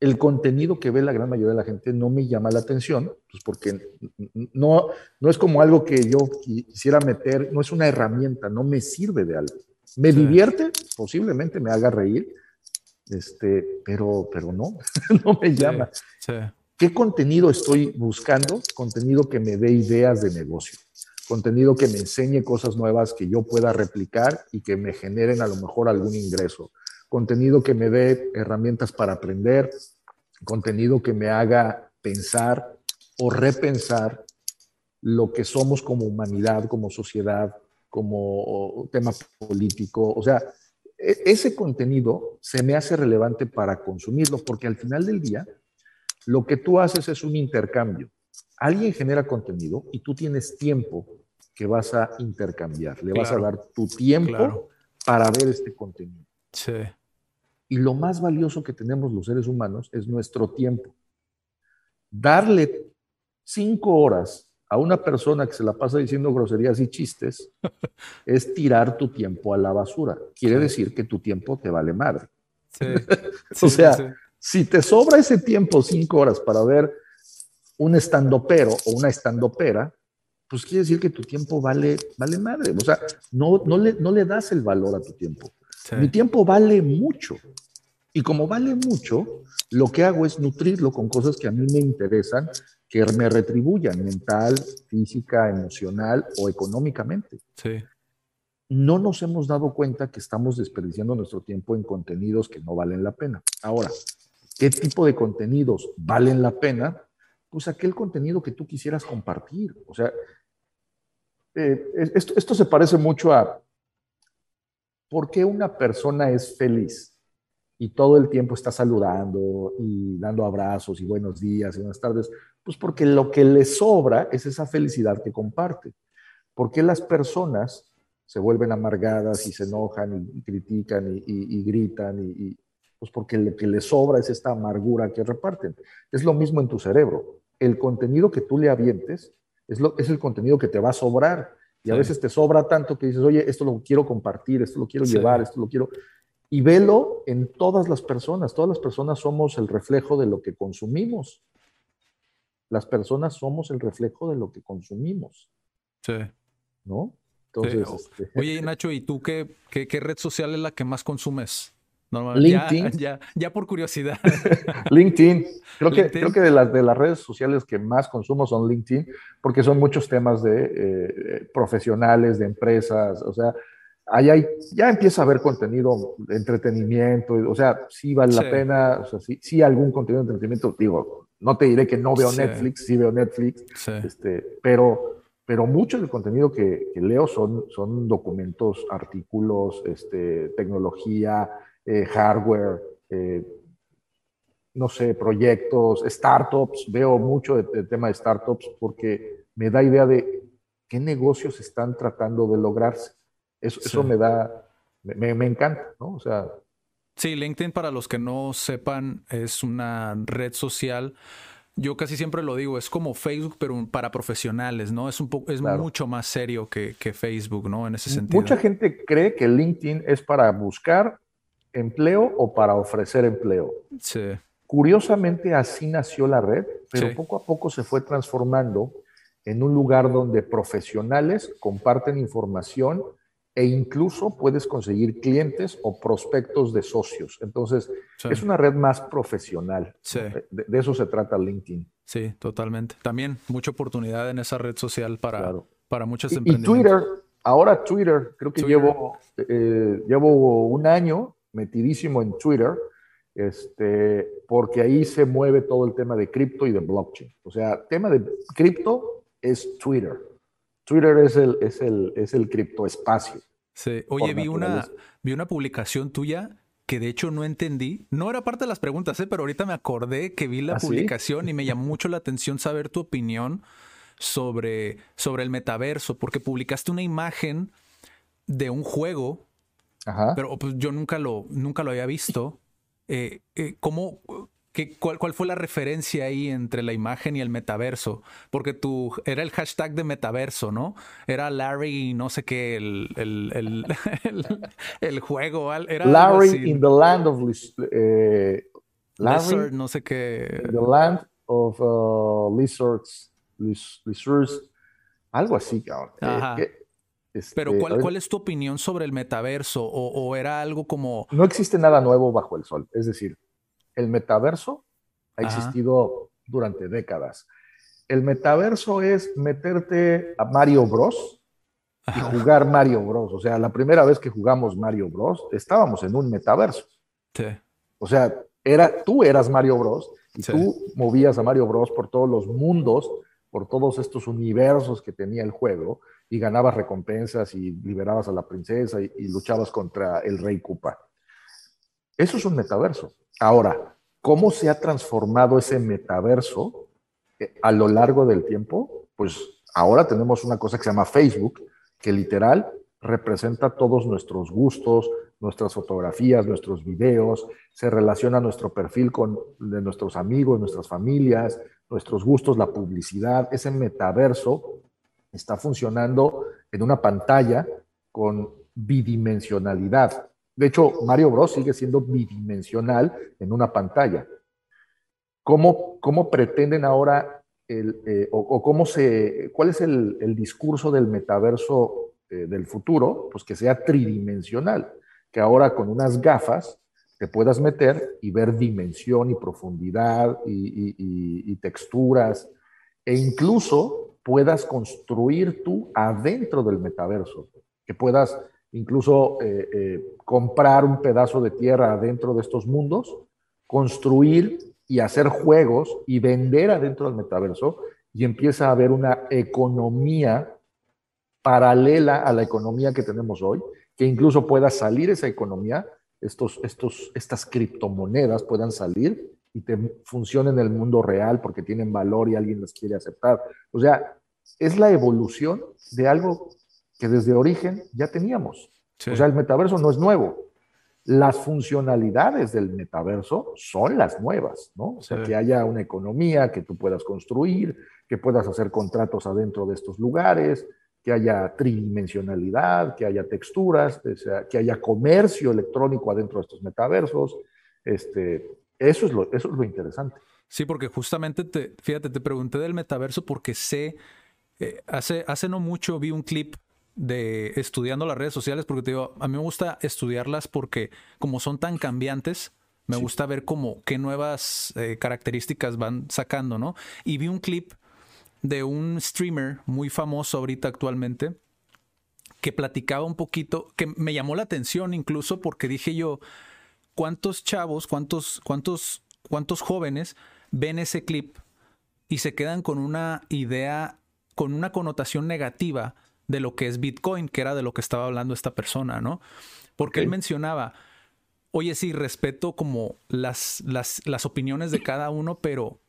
B: el contenido que ve la gran mayoría de la gente no me llama la atención, pues porque no, no es como algo que yo quisiera meter, no es una herramienta, no me sirve de algo. Me divierte, posiblemente me haga reír, este, pero, pero no, *laughs* no me llama. ¿Qué contenido estoy buscando? Contenido que me dé ideas de negocio, contenido que me enseñe cosas nuevas que yo pueda replicar y que me generen a lo mejor algún ingreso, contenido que me dé herramientas para aprender, contenido que me haga pensar o repensar lo que somos como humanidad, como sociedad, como tema político, o sea, e, ese contenido se me hace relevante para consumirlo, porque al final del día, lo que tú haces es un intercambio. alguien genera contenido y tú tienes tiempo que vas a intercambiar. Le vas a dar tu tiempo para ver este contenido.
A: Sí.
B: Y lo más valioso que tenemos los seres humanos es nuestro tiempo. Darle cinco horas a una persona que se la pasa diciendo groserías y chistes *laughs* es tirar tu tiempo a la basura. Quiere decir que tu tiempo te vale madre.
A: Sí. *laughs*
B: o sea, si te sobra ese tiempo, cinco horas, para ver un estandopero o una estandopera, pues quiere decir que tu tiempo vale, vale madre. O sea, no, no, le, no le das el valor a tu tiempo. Mi tiempo vale mucho. Y como vale mucho, lo que hago es nutrirlo con cosas que a mí me interesan, que me retribuyan mental, física, emocional o económicamente.
A: Sí.
B: No nos hemos dado cuenta que estamos desperdiciando nuestro tiempo en contenidos que no valen la pena. Ahora, ¿qué tipo de contenidos valen la pena? Pues aquel contenido que tú quisieras compartir. O sea, eh, esto, esto se parece mucho a ¿por qué una persona es feliz y todo el tiempo está saludando y dando abrazos y buenos días y buenas tardes? Pues porque lo que le sobra es esa felicidad que comparte. ¿Por qué las personas se vuelven amargadas y se enojan y, critican y, gritan? Y, pues porque lo que les sobra es esta amargura que reparten. Es lo mismo en tu cerebro. El contenido que tú le avientes es, lo, es el contenido que te va a sobrar y a veces te sobra tanto que dices, oye, esto lo quiero compartir, esto lo quiero llevar, esto lo quiero... Y velo en todas las personas. Todas las personas somos el reflejo de lo que consumimos. Las personas somos el reflejo de lo que consumimos.
A: Sí.
B: ¿No? Entonces,
A: este... Oye, Nacho, ¿y tú qué, qué, qué red social es la que más consumes?
B: LinkedIn.
A: Ya, ya, por curiosidad. *laughs*
B: LinkedIn. Creo que, creo que de, las, de las redes sociales que más consumo son LinkedIn, porque son muchos temas de eh, profesionales, de empresas, o sea, ahí hay, ya empieza a haber contenido de entretenimiento, o sea, sí vale la pena, o sea, sí, sí, algún contenido de entretenimiento, digo, no te diré que no veo Netflix, sí veo Netflix, este, pero, pero mucho del contenido que, que, leo son, son documentos, artículos, este, tecnología, eh, hardware, eh, no sé, proyectos, startups. Veo mucho del tema de startups porque me da idea de qué negocios están tratando de lograrse. Eso, eso me da, me, me, encanta, ¿no? O sea.
A: Sí, LinkedIn, para los que no sepan, es una red social. Yo casi siempre lo digo, es como Facebook, pero para profesionales, ¿no? Es un poco, es mucho más serio que, que, Facebook, ¿no? En ese sentido.
B: Mucha gente cree que LinkedIn es para buscar empleo o para ofrecer empleo.
A: Sí.
B: Curiosamente así nació la red, pero poco a poco se fue transformando en un lugar donde profesionales comparten información e incluso puedes conseguir clientes o prospectos de socios. Entonces, es una red más profesional.
A: Sí.
B: De, eso se trata LinkedIn.
A: Sí, totalmente. También mucha oportunidad en esa red social para, para muchos
B: y,
A: emprendimientos.
B: Y Twitter, ahora Twitter, creo que llevo, eh, llevo un año metidísimo en Twitter, este, porque ahí se mueve todo el tema de cripto y de blockchain. O sea, tema de cripto es Twitter. Twitter es el, es el, es el criptoespacio.
A: Sí. Oye, vi una, vi una publicación tuya que de hecho no entendí. No era parte de las preguntas, ¿eh? pero ahorita me acordé que vi la ¿Ah, publicación y me llamó mucho la atención saber tu opinión sobre, sobre el metaverso, porque publicaste una imagen de un juego pero pues, yo nunca lo, nunca lo había visto. Eh, eh, ¿cómo, qué, cuál, cuál, fue la referencia ahí entre la imagen y el metaverso? Porque tú, era el hashtag de metaverso, ¿no? Era Larry, no sé qué, el, el, el, *laughs* el juego. Era
B: Larry in the land of eh,
A: Larry, no sé qué.
B: The land of uh, lizards, lizards, algo así, cabrón.
A: Ajá. Pero este, ¿cuál, ¿cuál, es tu opinión sobre el metaverso? O, era algo como...
B: No existe nada nuevo bajo el sol. Es decir, el metaverso ha existido durante décadas. El metaverso es meterte a Mario Bros. y jugar Mario Bros. O sea, la primera vez que jugamos Mario Bros. estábamos en un metaverso.
A: Sí.
B: O sea, era, tú eras Mario Bros. y tú movías a Mario Bros. por todos los mundos, por todos estos universos que tenía el juego y ganabas recompensas y liberabas a la princesa y, luchabas contra el rey Koopa. Eso es un metaverso. Ahora, ¿cómo se ha transformado ese metaverso eh, a lo largo del tiempo, pues ahora tenemos una cosa que se llama Facebook, que literal representa todos nuestros gustos, nuestras fotografías, nuestros videos, se relaciona nuestro perfil con de nuestros amigos, nuestras familias, nuestros gustos, la publicidad, ese metaverso está funcionando en una pantalla con bidimensionalidad. De hecho, Mario Bros sigue siendo bidimensional en una pantalla. ¿Cómo, cómo pretenden ahora, el, eh, o, cómo se, cuál es el, discurso del metaverso eh, del futuro? Pues que sea tridimensional, que ahora con unas gafas te puedas meter y ver dimensión y profundidad y, texturas e incluso puedas construir tú adentro del metaverso, que puedas incluso eh, eh, comprar un pedazo de tierra adentro de estos mundos, construir y hacer juegos y vender adentro del metaverso y empieza a haber una economía paralela a la economía que tenemos hoy, que incluso pueda salir esa economía estos, estos, estas criptomonedas puedan salir y te funcionen en el mundo real porque tienen valor y alguien las quiere aceptar. O sea, es la evolución de algo que desde origen ya teníamos. O sea, el metaverso no es nuevo. Las funcionalidades del metaverso son las nuevas, ¿no? O sea, que haya una economía que tú puedas construir, que puedas hacer contratos adentro de estos lugares, que haya tridimensionalidad, que haya texturas, que haya comercio electrónico adentro de estos metaversos. Este, eso, es lo, eso es lo interesante.
A: Sí, porque justamente, te, fíjate, te pregunté del metaverso porque sé, eh, hace, hace no mucho vi un clip de estudiando las redes sociales, porque te digo, a mí me gusta estudiarlas porque como son tan cambiantes, me gusta ver cómo qué nuevas eh, características van sacando, ¿no? Y vi un clip de un streamer muy famoso ahorita actualmente que platicaba un poquito, que me llamó la atención incluso porque dije yo, ¿cuántos chavos, cuántos, cuántos, cuántos jóvenes ven ese clip y se quedan con una idea, con una connotación negativa de lo que es Bitcoin, que era de lo que estaba hablando esta persona, ¿no? Porque él mencionaba, oye, sí, respeto como las, las, las opiniones de cada uno, pero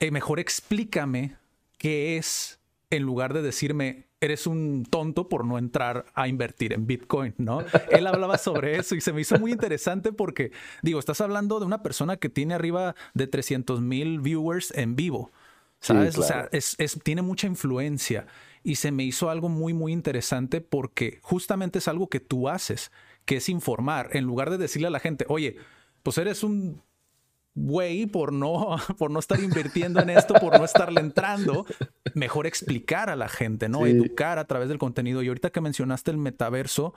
A: eh, mejor explícame qué es en lugar de decirme, eres un tonto por no entrar a invertir en Bitcoin, ¿no? *laughs* Él hablaba sobre eso y se me hizo muy interesante porque, digo, estás hablando de una persona que tiene arriba de 300 mil viewers en vivo, ¿sabes? O sea, es, tiene mucha influencia y se me hizo algo muy, muy interesante porque justamente es algo que tú haces, que es informar, en lugar de decirle a la gente, oye, pues eres un güey, por no, *laughs* por no estar invirtiendo en esto, por no estarle entrando, mejor explicar a la gente, ¿no? Educar a través del contenido. Y ahorita que mencionaste el metaverso,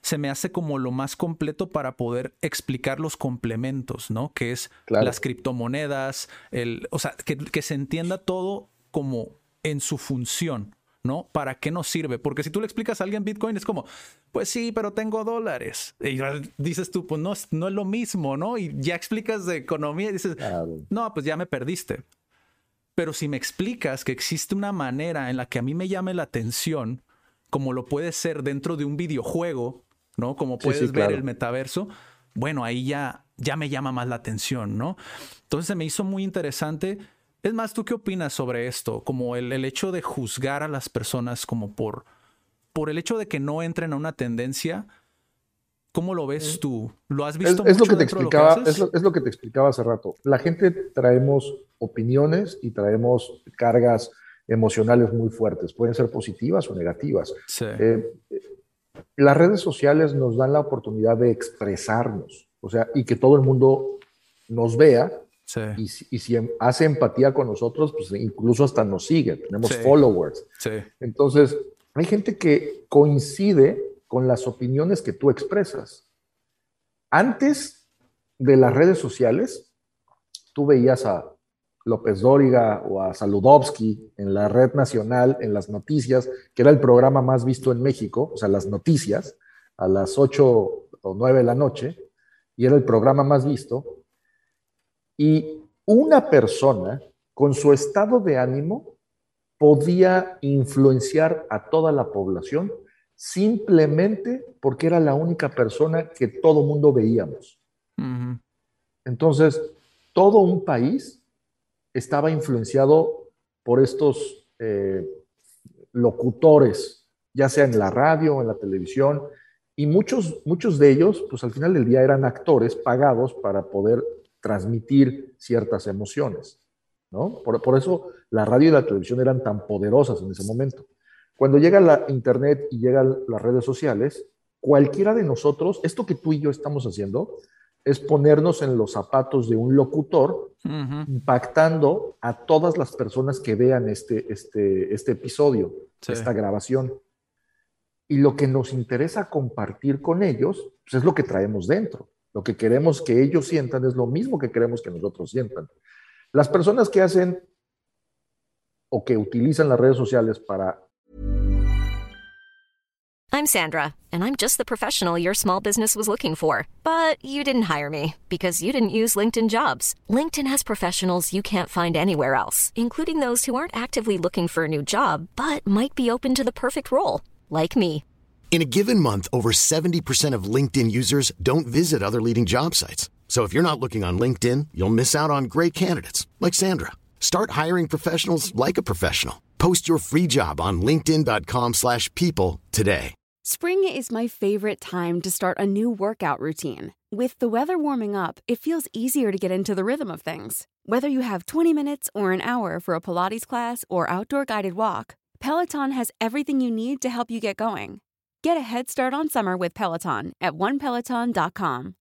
A: se me hace como lo más completo para poder explicar los complementos, ¿no? Que es las criptomonedas, el, o sea, que, que se entienda todo como en su función. ¿No? ¿Para qué nos sirve? Porque si tú le explicas a alguien Bitcoin es como, pues sí, pero tengo dólares. Y dices tú, pues no, no es lo mismo, ¿no? Y ya explicas de economía y dices, no, pues ya me perdiste. Pero si me explicas que existe una manera en la que a mí me llame la atención, como lo puede ser dentro de un videojuego, ¿no? Como puedes ver el metaverso, bueno, ahí ya, ya me llama más la atención, ¿no? Entonces se me hizo muy interesante es más, ¿tú qué opinas sobre esto? Como el, hecho de juzgar a las personas como por, por el hecho de que no entren a una tendencia. ¿Cómo lo ves tú? ¿Lo has visto?
B: Es, lo que te explicaba, es, lo, que te explicaba hace rato. La gente traemos opiniones y traemos cargas emocionales muy fuertes. Pueden ser positivas o negativas. Eh, las redes sociales nos dan la oportunidad de expresarnos, o sea, y que todo el mundo nos vea y, si em, hace empatía con nosotros, pues incluso hasta nos sigue, tenemos followers. Entonces, hay gente que coincide con las opiniones que tú expresas. Antes de las redes sociales, tú veías a López Dóriga o a Saludowski en la red nacional, en las noticias, que era el programa más visto en México, o sea, las noticias, a las 8 o 9 de la noche, y era el programa más visto, y una persona con su estado de ánimo podía influenciar a toda la población simplemente porque era la única persona que todo mundo veíamos. Entonces, todo un país estaba influenciado por estos eh, locutores, ya sea en la radio o en la televisión, y muchos, muchos de ellos, pues al final del día eran actores pagados para poder transmitir ciertas emociones, ¿no? Por, por eso la radio y la televisión eran tan poderosas en ese momento. Cuando llega la internet y llegan las redes sociales, cualquiera de nosotros, esto que tú y yo estamos haciendo, es ponernos en los zapatos de un locutor, impactando a todas las personas que vean este, este, este episodio, esta grabación. Y lo que nos interesa compartir con ellos, pues es lo que traemos dentro. Lo que queremos que ellos sientan es lo mismo que queremos que nosotros sientan. Las personas que hacen o que utilizan las redes sociales para
C: I'm Sandra, and I'm just the professional your small business was looking for. But you didn't hire me because you didn't use LinkedIn jobs. LinkedIn has professionals you can't find anywhere else, including those who aren't actively looking for a new job but might be open to the perfect role, like me.
D: In a given month, over 70% of LinkedIn users don't visit other leading job sites. So if you're not looking on LinkedIn, you'll miss out on great candidates like Sandra. Start hiring professionals like a professional. Post your free job on linkedin.com/people today.
E: Spring is my favorite time to start a new workout routine. With the weather warming up, it feels easier to get into the rhythm of things. Whether you have 20 minutes or an hour for a Pilates class or outdoor guided walk, Peloton has everything you need to help you get going. Get a head start on summer with Peloton at onepeloton.com.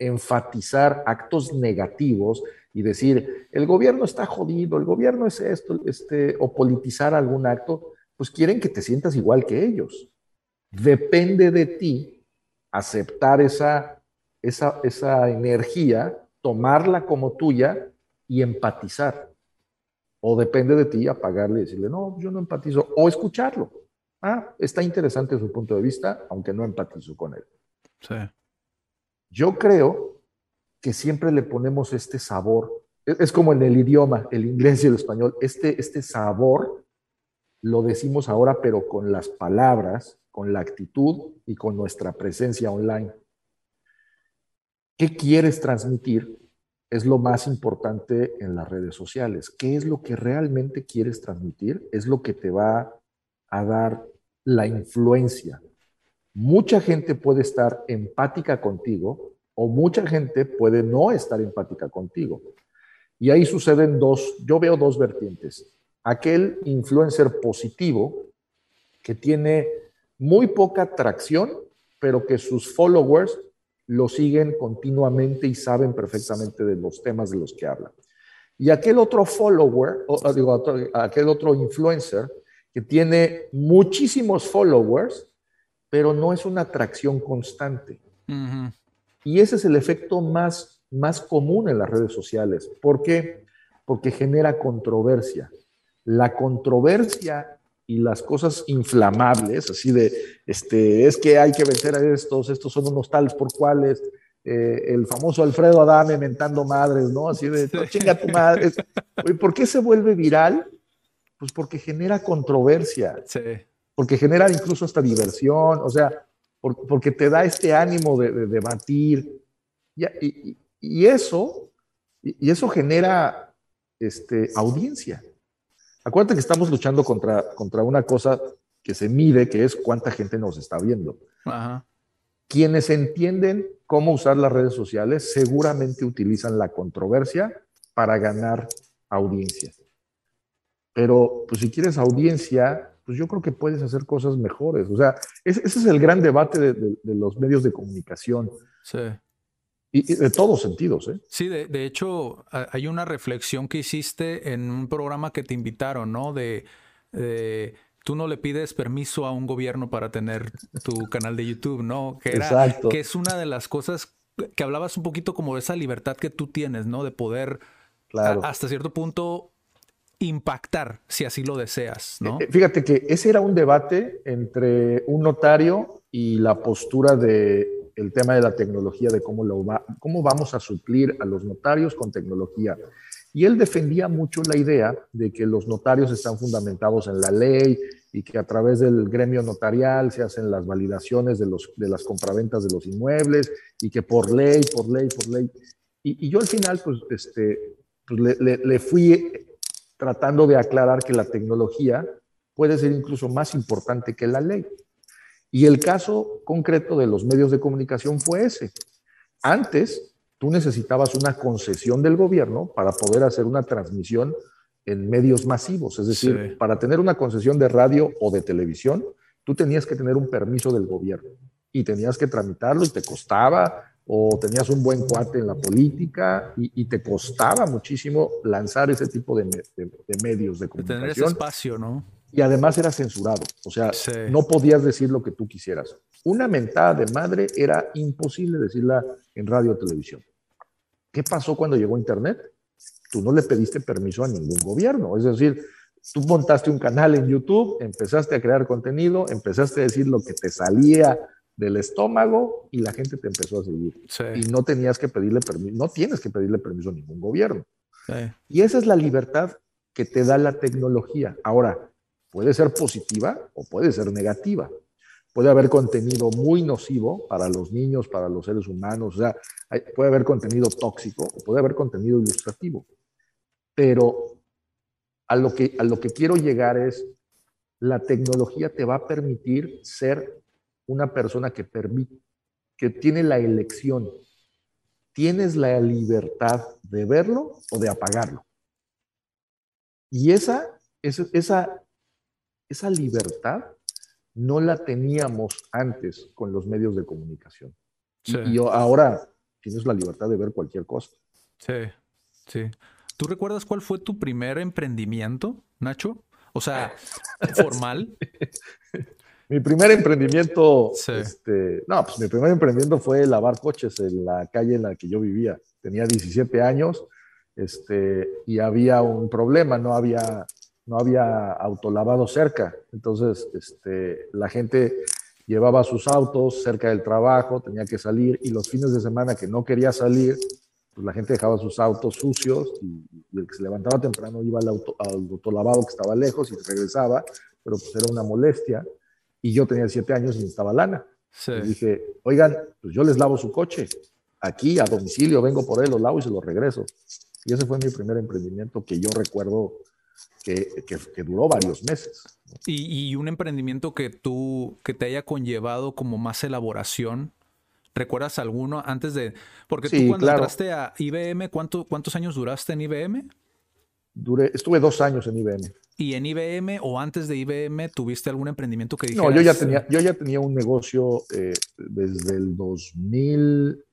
B: Enfatizar actos negativos y decir, el gobierno está jodido, el gobierno es esto, este, o politizar algún acto, pues quieren que te sientas igual que ellos. Depende de ti aceptar esa, esa, esa energía, tomarla como tuya y empatizar. O depende de ti apagarle y decirle, no, yo no empatizo. O escucharlo. Ah, está interesante su punto de vista, aunque no empatizo con él.
A: Sí.
B: Yo creo que siempre le ponemos este sabor. Es, es como en el idioma, el inglés y el español, este, este sabor lo decimos ahora, pero con las palabras, con la actitud y con nuestra presencia online. ¿Qué quieres transmitir? Es lo más importante en las redes sociales. ¿Qué es lo que realmente quieres transmitir? Es lo que te va a dar la influencia. Mucha gente puede estar empática contigo o mucha gente puede no estar empática contigo. Y ahí suceden dos, yo veo dos vertientes aquel influencer positivo que tiene muy poca atracción, pero que sus followers lo siguen continuamente y saben perfectamente de los temas de los que habla. Y aquel otro follower, o, digo, aquel otro influencer que tiene muchísimos followers, pero no es una atracción constante. Y ese es el efecto más, más común en las redes sociales. ¿Por qué? Porque genera controversia la controversia y las cosas inflamables, así de, este, es que hay que vencer a estos, estos son unos tales por cuales, eh, el famoso Alfredo Adame mentando madres, ¿no? Así de, chinga tu madre. ¿Por qué se vuelve viral? Pues porque genera controversia.
A: Sí.
B: Porque genera incluso hasta diversión, o sea, porque te da este ánimo de, debatir. Y, y, eso, y eso genera este, audiencia. Acuérdate que estamos luchando contra, contra una cosa que se mide, que es cuánta gente nos está viendo. Quienes entienden cómo usar las redes sociales seguramente utilizan la controversia para ganar audiencia. Pero pues si quieres audiencia, pues yo creo que puedes hacer cosas mejores. O sea, ese, es el gran debate de, de los medios de comunicación.
A: Sí.
B: Y, de todos sentidos, ¿eh?
A: Sí, de, hecho, hay una reflexión que hiciste en un programa que te invitaron, ¿no? De, tú no le pides permiso a un gobierno para tener tu canal de YouTube, ¿no? Que,
B: Exacto.
A: que es una de las cosas que hablabas un poquito como de esa libertad que tú tienes, ¿no? De poder hasta cierto punto impactar, si así lo deseas, ¿no?
B: Eh, eh, fíjate que ese era un debate entre un notario y la postura de el tema de la tecnología, de cómo, lo va, cómo vamos a suplir a los notarios con tecnología. Y él defendía mucho la idea de que los notarios están fundamentados en la ley y que a través del gremio notarial se hacen las validaciones de, los, de las compraventas de los inmuebles y que por ley, por ley, por ley. Y, yo al final, pues, este, pues le, le fui tratando de aclarar que la tecnología puede ser incluso más importante que la ley. Y el caso concreto de los medios de comunicación fue ese. Antes, tú necesitabas una concesión del gobierno para poder hacer una transmisión en medios masivos. Es decir, para tener una concesión de radio o de televisión, tú tenías que tener un permiso del gobierno y tenías que tramitarlo y te costaba o tenías un buen cuate en la política y, te costaba muchísimo lanzar ese tipo de, medios de comunicación. tener ese
A: espacio, ¿no?
B: Y además era censurado, o sea, no podías decir lo que tú quisieras. Una mentada de madre era imposible decirla en radio o televisión. ¿Qué pasó cuando llegó Internet? Tú no le pediste permiso a ningún gobierno, es decir, tú montaste un canal en YouTube, empezaste a crear contenido, empezaste a decir lo que te salía del estómago y la gente te empezó a seguir. Y no tenías que pedirle permiso, no tienes que pedirle permiso a ningún gobierno. Y esa es la libertad que te da la tecnología. Ahora, puede ser positiva o puede ser negativa. Puede haber contenido muy nocivo para los niños, para los seres humanos, o sea, puede haber contenido tóxico o puede haber contenido ilustrativo. Pero a lo que, a lo que quiero llegar es, la tecnología te va a permitir ser una persona que permite, que tiene la elección. Tienes la libertad de verlo o de apagarlo. Y esa, esa, esa, esa libertad no la teníamos antes con los medios de comunicación. Y, ahora tienes la libertad de ver cualquier cosa.
A: Sí, sí. ¿Tú recuerdas cuál fue tu primer emprendimiento, Nacho? O sea, *laughs* formal.
B: Mi primer emprendimiento, este, no, pues mi primer emprendimiento fue lavar coches en la calle en la que yo vivía. Tenía 17 años este, y había un problema, no había, no había autolavado cerca. Entonces, este, la gente llevaba sus autos cerca del trabajo, tenía que salir y los fines de semana que no quería salir, pues la gente dejaba sus autos sucios y, el que se levantaba temprano iba al, auto, al autolavado que estaba lejos y regresaba, pero pues era una molestia y yo tenía siete años y necesitaba lana. Y dije, oigan, pues yo les lavo su coche. Aquí, a domicilio, vengo por él, lo lavo y se lo regreso. Y ese fue mi primer emprendimiento que yo recuerdo que, que, duró varios meses.
A: ¿Y, ¿Y, un emprendimiento que tú, que te haya conllevado como más elaboración? ¿Recuerdas alguno antes de...? Porque tú cuando entraste a IBM, ¿cuánto, ¿cuántos años duraste en IBM?
B: Duré, estuve dos años en IBM.
A: ¿Y en IBM o antes de IBM tuviste algún emprendimiento que dijeras?
B: No, yo ya tenía, yo ya tenía un negocio eh, desde el 2000,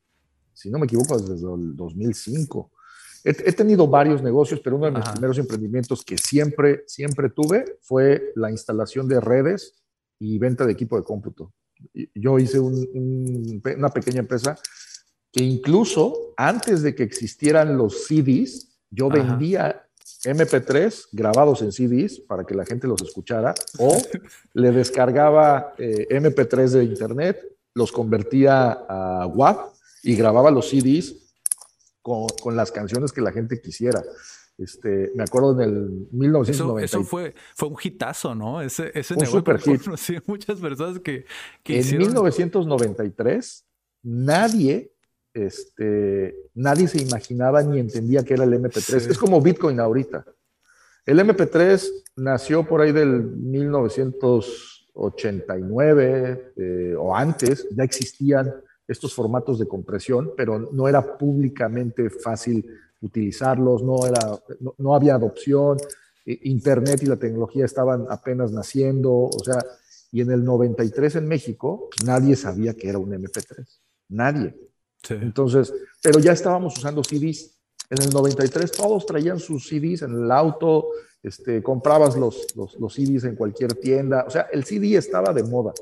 B: si no me equivoco, desde el 2005. He, tenido varios negocios, pero uno de mis primeros emprendimientos que siempre, siempre tuve fue la instalación de redes y venta de equipo de cómputo. Yo hice una pequeña empresa que incluso antes de que existieran los CDs, yo vendía MP3 grabados en CDs para que la gente los escuchara, o *laughs* le descargaba eh, MP3 de internet, los convertía a WAV y grababa los CDs con, con, las canciones que la gente quisiera. Este, me acuerdo en el 1990.
A: Eso, fue, fue un hitazo, ¿no? Ese, ese
B: un super hit. *laughs*
A: muchas personas que,
B: que en 1993 nadie este, nadie se imaginaba ni entendía que era el MP3. Es como Bitcoin ahorita. El MP3 nació por ahí del 1989 eh, o antes, ya existían estos formatos de compresión, pero no era públicamente fácil utilizarlos, no, era, no, había adopción, Internet y la tecnología estaban apenas naciendo, o sea, y en el 93 en México nadie sabía que era un MP3, nadie. Entonces, pero ya estábamos usando CDs. En el 93 todos traían sus CDs en el auto, este, comprabas los, los, los, CDs en cualquier tienda. O sea, el CD estaba de moda,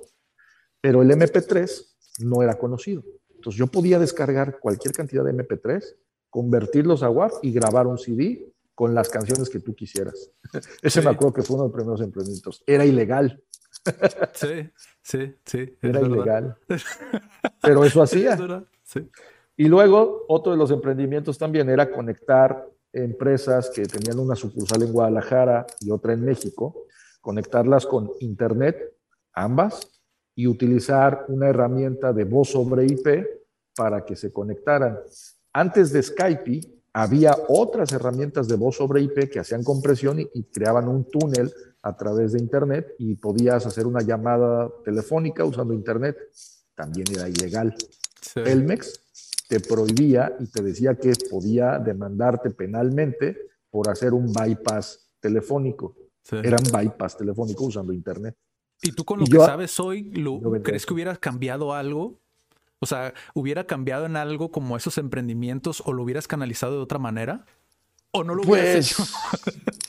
B: pero el MP3 no era conocido. Entonces yo podía descargar cualquier cantidad de MP3, convertirlos a WAV y grabar un CD con las canciones que tú quisieras. *laughs* Ese me acuerdo que fue uno de los primeros emprendimientos. Era ilegal. *laughs*
A: Sí, sí, sí.
B: Era ilegal. *laughs* Pero eso hacía. Y luego, otro de los emprendimientos también era conectar empresas que tenían una sucursal en Guadalajara y otra en México, conectarlas con Internet, ambas, y utilizar una herramienta de voz sobre IP para que se conectaran. antes de Skype había otras herramientas de voz sobre IP que hacían compresión y, y creaban un túnel a través de Internet y podías hacer una llamada telefónica usando Internet. También era ilegal.
A: Sí.
B: Telmex te prohibía y te decía que podía demandarte penalmente por hacer un bypass telefónico.
A: Sí.
B: Eran bypass telefónico usando Internet.
A: ¿Y tú con lo que sabes hoy, lo- crees que hubieras cambiado algo? O sea, ¿hubiera cambiado en algo como esos emprendimientos o lo hubieras canalizado de otra manera? ¿O no lo hubieras hecho?
B: Pues,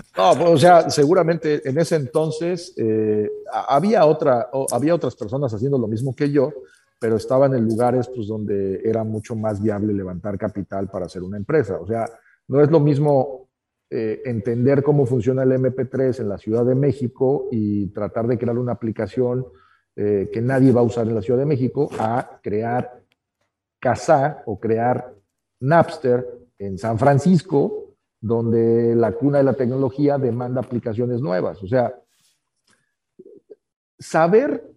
B: *laughs* no, pues, o sea, seguramente en ese entonces eh, había, otra, había otras personas haciendo lo mismo que yo, pero estaban en lugares pues, donde era mucho más viable levantar capital para hacer una empresa. O sea, no es lo mismo eh, entender cómo funciona el MP3 en la Ciudad de México y tratar de crear una aplicación eh, que nadie va a usar en la Ciudad de México a crear Kazaa o crear Napster en San Francisco, donde la cuna de la tecnología demanda aplicaciones nuevas. O sea, saber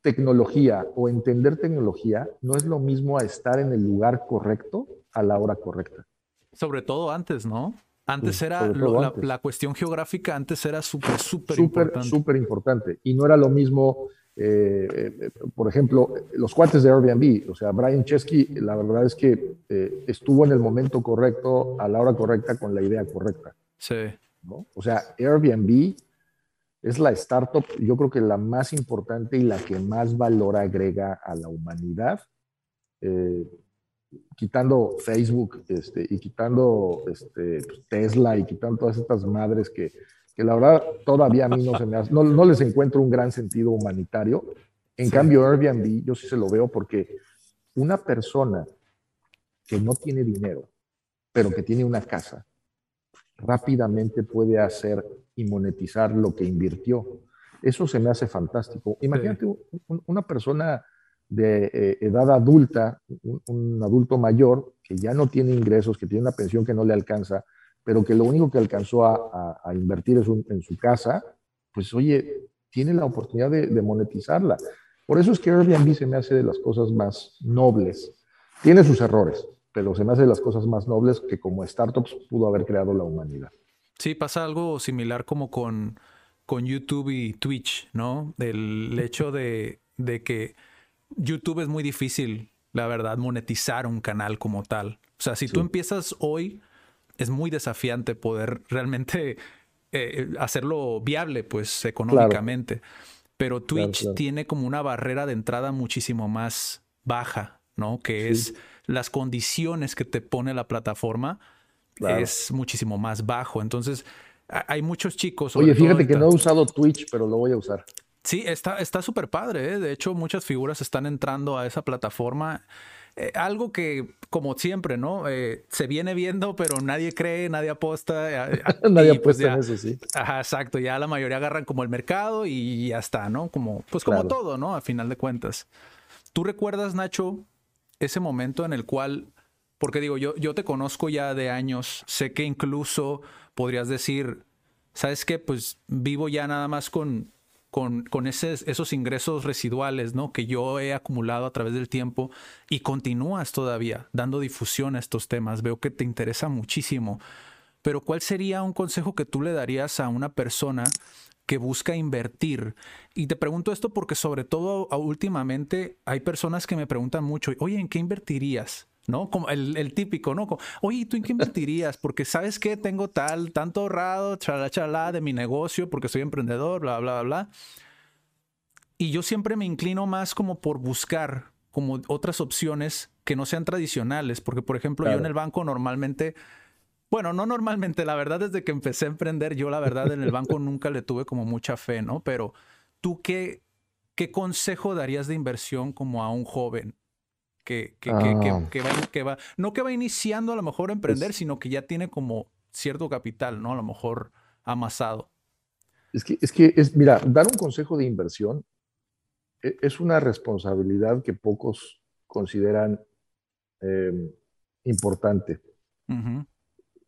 B: tecnología o entender tecnología no es lo mismo a estar en el lugar correcto a la hora correcta.
A: Sobre todo antes, ¿no? Antes era lo- la, cuestión geográfica, antes era súper, súper
B: Súper,
A: importante.
B: súper importante. Y no era lo mismo, eh, eh, por ejemplo, los cuates de Airbnb. O sea, Brian Chesky, la verdad es que eh, estuvo en el momento correcto, a la hora correcta, con la idea correcta.
A: Sí,
B: ¿no? O sea, Airbnb es la startup, yo creo que la más importante y la que más valor agrega a la humanidad, eh, quitando Facebook este, y quitando este, Tesla y quitando todas estas madres que, que la verdad todavía a mí no, se me hace- no, no les encuentro un gran sentido humanitario. En cambio, Airbnb yo sí se lo veo porque una persona que no tiene dinero, pero que tiene una casa, rápidamente puede hacer y monetizar lo que invirtió. Eso se me hace fantástico. Imagínate un- un- una persona de eh, edad adulta, un, adulto mayor, que ya no tiene ingresos, que tiene una pensión que no le alcanza, pero que lo único que alcanzó a, invertir es un- en su casa, pues oye, tiene la oportunidad de, de monetizarla. Por eso es que Airbnb se me hace de las cosas más nobles. Tiene sus errores, pero se me hace de las cosas más nobles que como startups pudo haber creado la humanidad.
A: Sí, pasa algo similar como con, con YouTube y Twitch, ¿no? El hecho de, de que YouTube es muy difícil, la verdad, monetizar un canal como tal. O sea, si tú empiezas hoy, es muy desafiante poder realmente eh, hacerlo viable, pues, económicamente. Pero Twitch
B: claro.
A: tiene como una barrera de entrada muchísimo más baja, ¿no? Que es las condiciones que te pone la plataforma es muchísimo más bajo. Entonces, hay muchos chicos.
B: Oye, fíjate que no he usado Twitch, pero lo voy a usar.
A: Sí, está está súper padre. ¿eh? De hecho, muchas figuras están entrando a esa plataforma. Eh, algo que, como siempre, ¿no? Eh, se viene viendo, pero nadie cree, nadie aposta. eh, *laughs*
B: Nadie
A: pues,
B: apuesta
A: ya-
B: en eso, sí.
A: Ajá, exacto. Ya la mayoría agarran como el mercado y ya está, ¿no? Como, pues como
B: Claro.
A: todo, ¿no? A final de cuentas. ¿Tú recuerdas, Nacho, ese momento en el cual, porque digo, yo, yo te conozco ya de años, sé que incluso podrías decir, ¿sabes qué? Pues vivo ya nada más con, con, esos, esos ingresos residuales, ¿no? Que yo he acumulado a través del tiempo y continúas todavía dando difusión a estos temas. Veo que te interesa muchísimo. Pero ¿cuál sería un consejo que tú le darías a una persona que busca invertir? Y te pregunto esto porque sobre todo últimamente hay personas que me preguntan mucho, oye, ¿en qué invertirías? ¿No? Como el, el típico, ¿no? Como, oye, ¿tú en qué invertirías? Porque sabes que tengo tal, tanto ahorrado, chalá, chalá, de mi negocio, porque soy emprendedor, bla, bla, bla. Y yo siempre me inclino más como por buscar como otras opciones que no sean tradicionales, porque por ejemplo yo en el banco normalmente bueno, no normalmente, la verdad, desde que empecé a emprender, yo la verdad en el banco nunca le tuve como mucha fe, ¿no? Pero tú qué, qué consejo darías de inversión como a un joven que, que, que, que-
B: Ah.
A: que va, que va, no que va iniciando a lo mejor a emprender, sino que ya tiene como cierto capital, ¿no? A lo mejor amasado.
B: Es que, es que, es, mira, dar un consejo de inversión e- es una responsabilidad que pocos consideran eh, importante.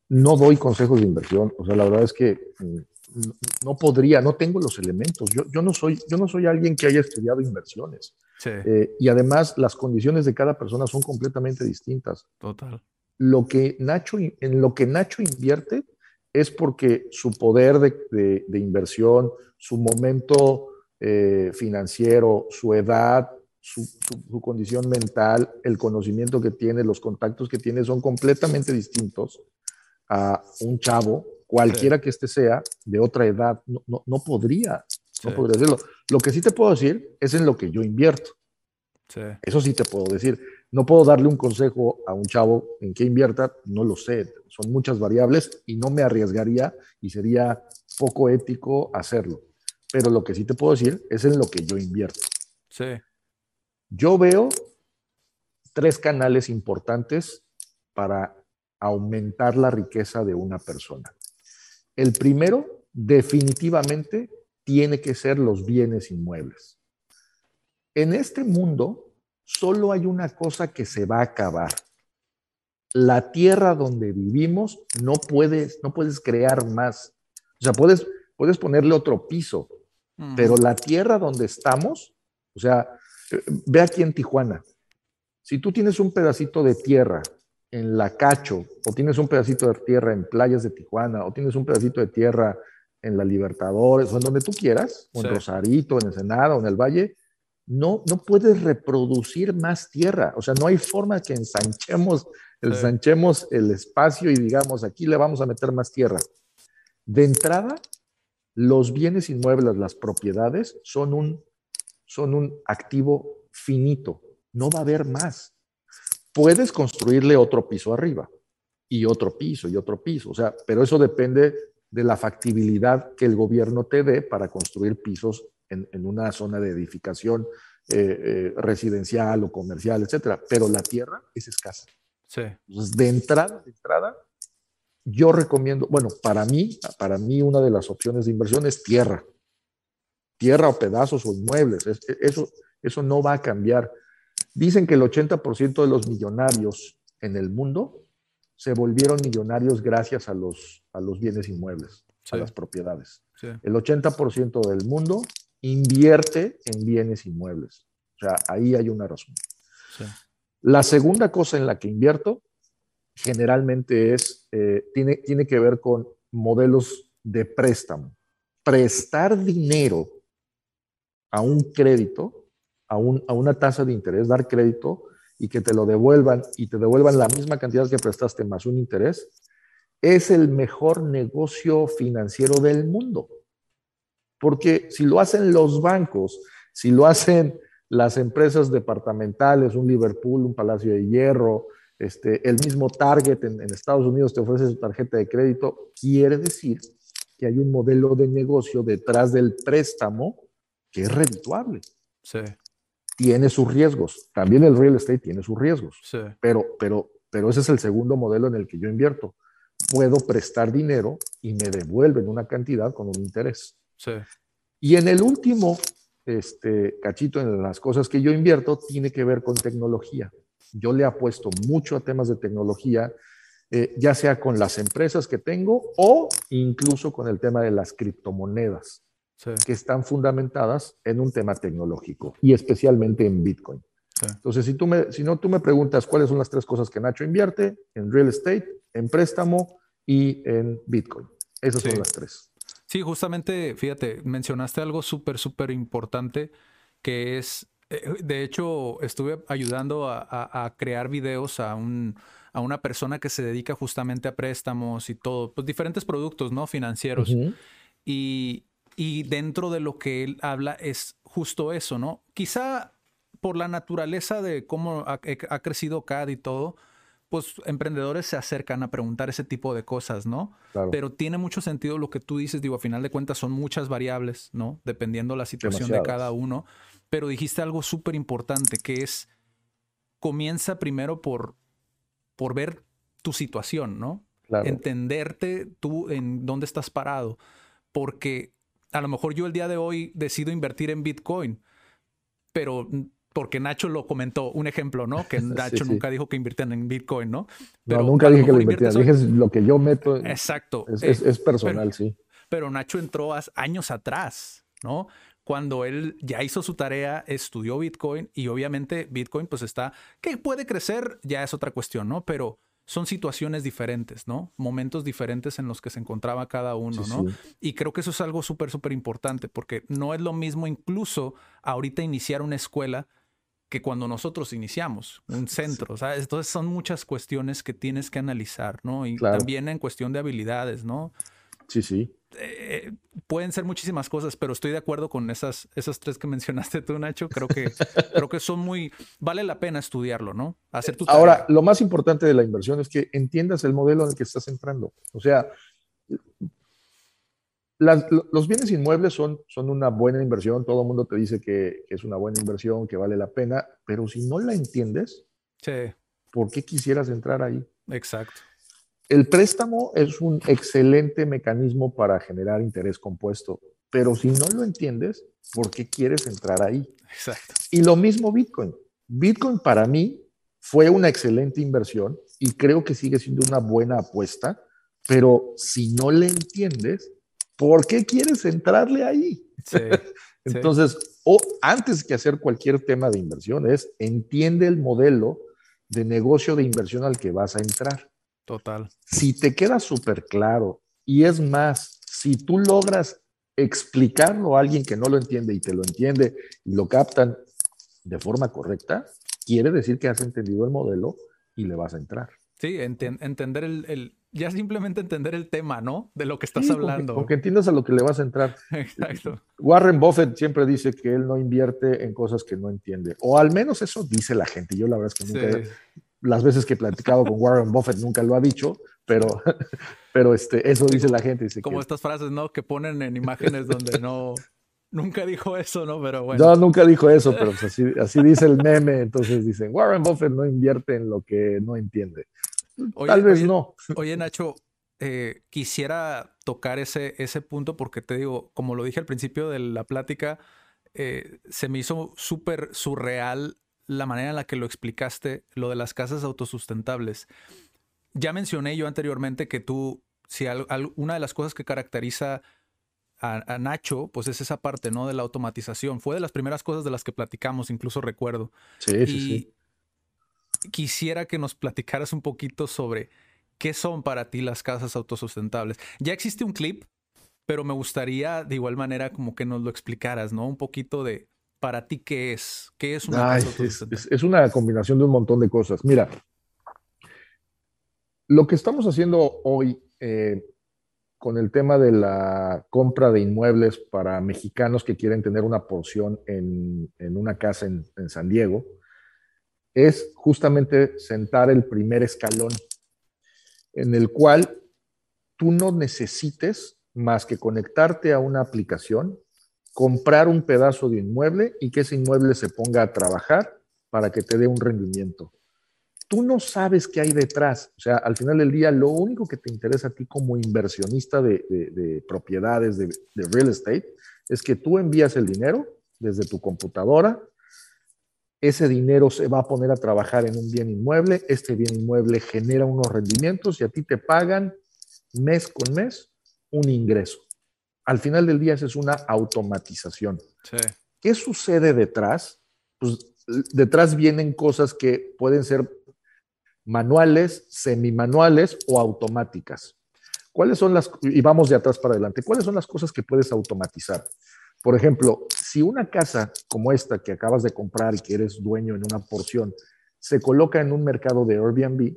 B: No doy consejos de inversión, o sea, la verdad es que mm, no- no podría, no tengo los elementos. Yo, yo, no soy, yo no soy alguien que haya estudiado inversiones.
A: Sí,
B: Eh, y además, las condiciones de cada persona son completamente distintas.
A: total.
B: lo que Nacho, en lo que Nacho invierte es porque su poder de, inversión, su momento eh, financiero, su edad, su, condición mental, el conocimiento que tiene, los contactos que tiene son completamente distintos a un chavo, cualquiera que este sea, de otra edad. No, no, podría, no podría hacerlo. Lo que sí te puedo decir es en lo que yo invierto. Eso sí te puedo decir. No puedo darle un consejo a un chavo en qué invierta, no lo sé. Son muchas variables y no me arriesgaría y sería poco ético hacerlo. Pero lo que sí te puedo decir es en lo que yo invierto.
A: Sí.
B: Yo veo tres canales importantes para aumentar la riqueza de una persona. El primero, definitivamente, tiene que ser los bienes inmuebles. En este mundo solo hay una cosa que se va a acabar. La tierra donde vivimos no puedes, no puedes crear más. O sea, puedes, puedes ponerle otro piso, pero la tierra donde estamos, o sea, ve aquí en Tijuana. Si tú tienes un pedacito de tierra en La Cacho, o tienes un pedacito de tierra en playas de Tijuana, o tienes un pedacito de tierra en la Libertadores, o en donde tú quieras, o en Rosarito, en Ensenada, o en el Valle, no, no puedes reproducir más tierra. O sea, no hay forma que ensanchemos, ensanchemos el espacio y digamos, aquí le vamos a meter más tierra. De entrada, los bienes inmuebles, las propiedades, son un son un activo finito, no va a haber más. Puedes construirle otro piso arriba y otro piso y otro piso, o sea, pero eso depende de la factibilidad que el gobierno te dé para construir pisos en, una zona de edificación eh, eh, residencial o comercial, etcétera. Pero la tierra es escasa.
A: Sí.
B: Entonces, de entrada, de entrada, yo recomiendo, bueno, para mí, para mí una de las opciones de inversión es tierra tierra o pedazos o inmuebles. E, eso, eso no va a cambiar. Dicen que el 80% de los millonarios en el mundo se volvieron millonarios gracias a los, a los bienes inmuebles, a las propiedades. El 80% del mundo invierte en bienes inmuebles. O sea, ahí hay una razón. La segunda cosa en la que invierto generalmente es, eh, tiene, tiene que ver con modelos de préstamo. Prestar dinero a un crédito, a, una tasa de interés, dar crédito y que te lo devuelvan y te devuelvan la misma cantidad que prestaste más un interés, es el mejor negocio financiero del mundo. Porque si lo hacen los bancos, si lo hacen las empresas departamentales, un Liverpool, un Palacio de Hierro, este, el mismo Target en, en, Estados Unidos te ofrece su tarjeta de crédito, quiere decir que hay un modelo de negocio detrás del préstamo que es redituable.
A: Sí.
B: Tiene sus riesgos. También el real estate tiene sus riesgos.
A: Sí.
B: Pero, pero, pero ese es el segundo modelo en el que yo invierto. Puedo prestar dinero y me devuelven una cantidad con un interés.
A: Sí.
B: Y en el último este, cachito en las cosas que yo invierto tiene que ver con tecnología. Yo le apuesto mucho a temas de tecnología, eh, ya sea con las empresas que tengo o incluso con el tema de las criptomonedas que están fundamentadas en un tema tecnológico y especialmente en Bitcoin. Entonces, si, tú me, si no, tú me preguntas cuáles son las tres cosas que Nacho invierte, en real estate, en préstamo y en Bitcoin. Esas son las tres.
A: Sí, justamente, fíjate, mencionaste algo súper, súper importante que es, eh, de hecho, estuve ayudando a, crear videos a, un, a una persona que se dedica justamente a préstamos y todo, pues diferentes productos, ¿no? Financieros. Y y dentro de lo que él habla es justo eso, ¿no? Quizá por la naturaleza de cómo ha, crecido CAD y todo, pues emprendedores se acercan a preguntar ese tipo de cosas, ¿no? Pero tiene mucho sentido lo que tú dices, digo, a final de cuentas son muchas variables, ¿no? Dependiendo la situación de cada uno. Pero dijiste algo súper importante, que es, comienza primero por, por ver tu situación, ¿no? Entenderte tú en dónde estás parado. Porque a lo mejor yo el día de hoy decido invertir en Bitcoin, pero porque Nacho lo comentó, un ejemplo, ¿no? Que *laughs* Nacho nunca dijo que invirtieran en Bitcoin, ¿no?
B: Pero no, nunca dije que lo invirtieran, dije lo que yo meto.
A: Exacto.
B: Es, es, personal, sí.
A: Pero Nacho entró años atrás, ¿no? Cuando él ya hizo su tarea, estudió Bitcoin y obviamente Bitcoin pues está, que puede crecer, ya es otra cuestión, ¿no? Pero son situaciones diferentes, ¿no? Momentos diferentes en los que se encontraba cada uno, ¿no? Y creo que eso es algo súper, súper importante, porque no es lo mismo incluso ahorita iniciar una escuela que cuando nosotros iniciamos un centro, ¿sabes? Entonces son muchas cuestiones que tienes que analizar, ¿no? Y también en cuestión de habilidades, ¿no?
B: Sí, sí.
A: Eh, pueden ser muchísimas cosas, pero estoy de acuerdo con esas, esas tres que *laughs* mencionaste tú, Nacho. Creo que, creo que son muy, vale la pena estudiarlo, ¿no?
B: Hacer tu Ahora, lo más importante de la inversión es que entiendas el modelo en el que estás entrando. O sea, los bienes inmuebles son, son una buena inversión, todo el mundo te dice que, es una buena inversión, que vale la pena, pero si no la entiendes, ¿por qué quisieras entrar ahí?
A: Exacto.
B: El préstamo es un excelente mecanismo para generar interés compuesto, pero si no lo entiendes, ¿por qué quieres entrar ahí?
A: Exacto.
B: Y lo mismo Bitcoin. Bitcoin para mí fue una excelente inversión y creo que sigue siendo una buena apuesta, pero si no le entiendes, ¿por qué quieres entrarle ahí? Sí, *laughs* Entonces, o antes que hacer cualquier tema de inversión, es entiende el modelo de negocio de inversión al que vas a entrar.
A: Total.
B: Si te queda súper claro y es más, si tú logras explicarlo a alguien que no lo entiende y te lo entiende y lo captan de forma correcta, quiere decir que has entendido el modelo y le vas a entrar.
A: Sí, entender el, ya simplemente entender el tema, ¿no? De lo que estás hablando.
B: Porque entiendas a lo que le vas a entrar.
A: Exacto.
B: Warren Buffett siempre dice que él no invierte en cosas que no entiende. O al menos eso dice la gente. Yo la verdad es que nunca, las veces que he platicado con Warren Buffett nunca lo ha dicho, pero, *laughs* pero este, eso dice la gente. Dice
A: como estas frases, ¿no? Que ponen en imágenes donde no, nunca dijo eso, ¿no? Pero bueno.
B: No, nunca dijo eso, pero pues así, así dice el meme. Entonces dicen, Warren Buffett no invierte en lo que no entiende. Tal vez no.
A: Oye, Nacho, eh, quisiera tocar ese, ese punto porque te digo, como lo dije al principio de la plática, eh, se me hizo súper surreal la manera en la que lo explicaste, lo de las casas autosustentables. Ya mencioné yo anteriormente que tú, si una de las cosas que caracteriza a, Nacho, pues es esa parte, ¿no? De la automatización. Fue de las primeras cosas de las que platicamos, incluso recuerdo.
B: Sí, sí, sí.
A: Quisiera que nos platicaras un poquito sobre qué son para ti las casas autosustentables. Ya existe un clip, pero me gustaría de igual manera como que nos lo explicaras, ¿no? Un poquito de para ti qué es? ¿Qué es una
B: es, una combinación de un montón de cosas. Mira, lo que estamos haciendo hoy eh, con el tema de la compra de inmuebles para mexicanos que quieren tener una porción en, una casa en, en San Diego es justamente sentar el primer escalón en el cual tú no necesites más que conectarte a una aplicación comprar un pedazo de inmueble y que ese inmueble se ponga a trabajar para que te dé un rendimiento. Tú no sabes qué hay detrás. O sea, al final del día, lo único que te interesa a ti como inversionista de, propiedades, de, de real estate, es que tú envías el dinero desde tu computadora, ese dinero se va a poner a trabajar en un bien inmueble, este bien inmueble genera unos rendimientos y a ti te pagan mes con mes un ingreso al final del día es una automatización. ¿Qué sucede detrás? Pues detrás vienen cosas que pueden ser manuales, semimanuales o automáticas. ¿Cuáles son las, y vamos de atrás para adelante, cuáles son las cosas que puedes automatizar? Por ejemplo, si una casa como esta que acabas de comprar y que eres dueño en una porción, se coloca en un mercado de Airbnb,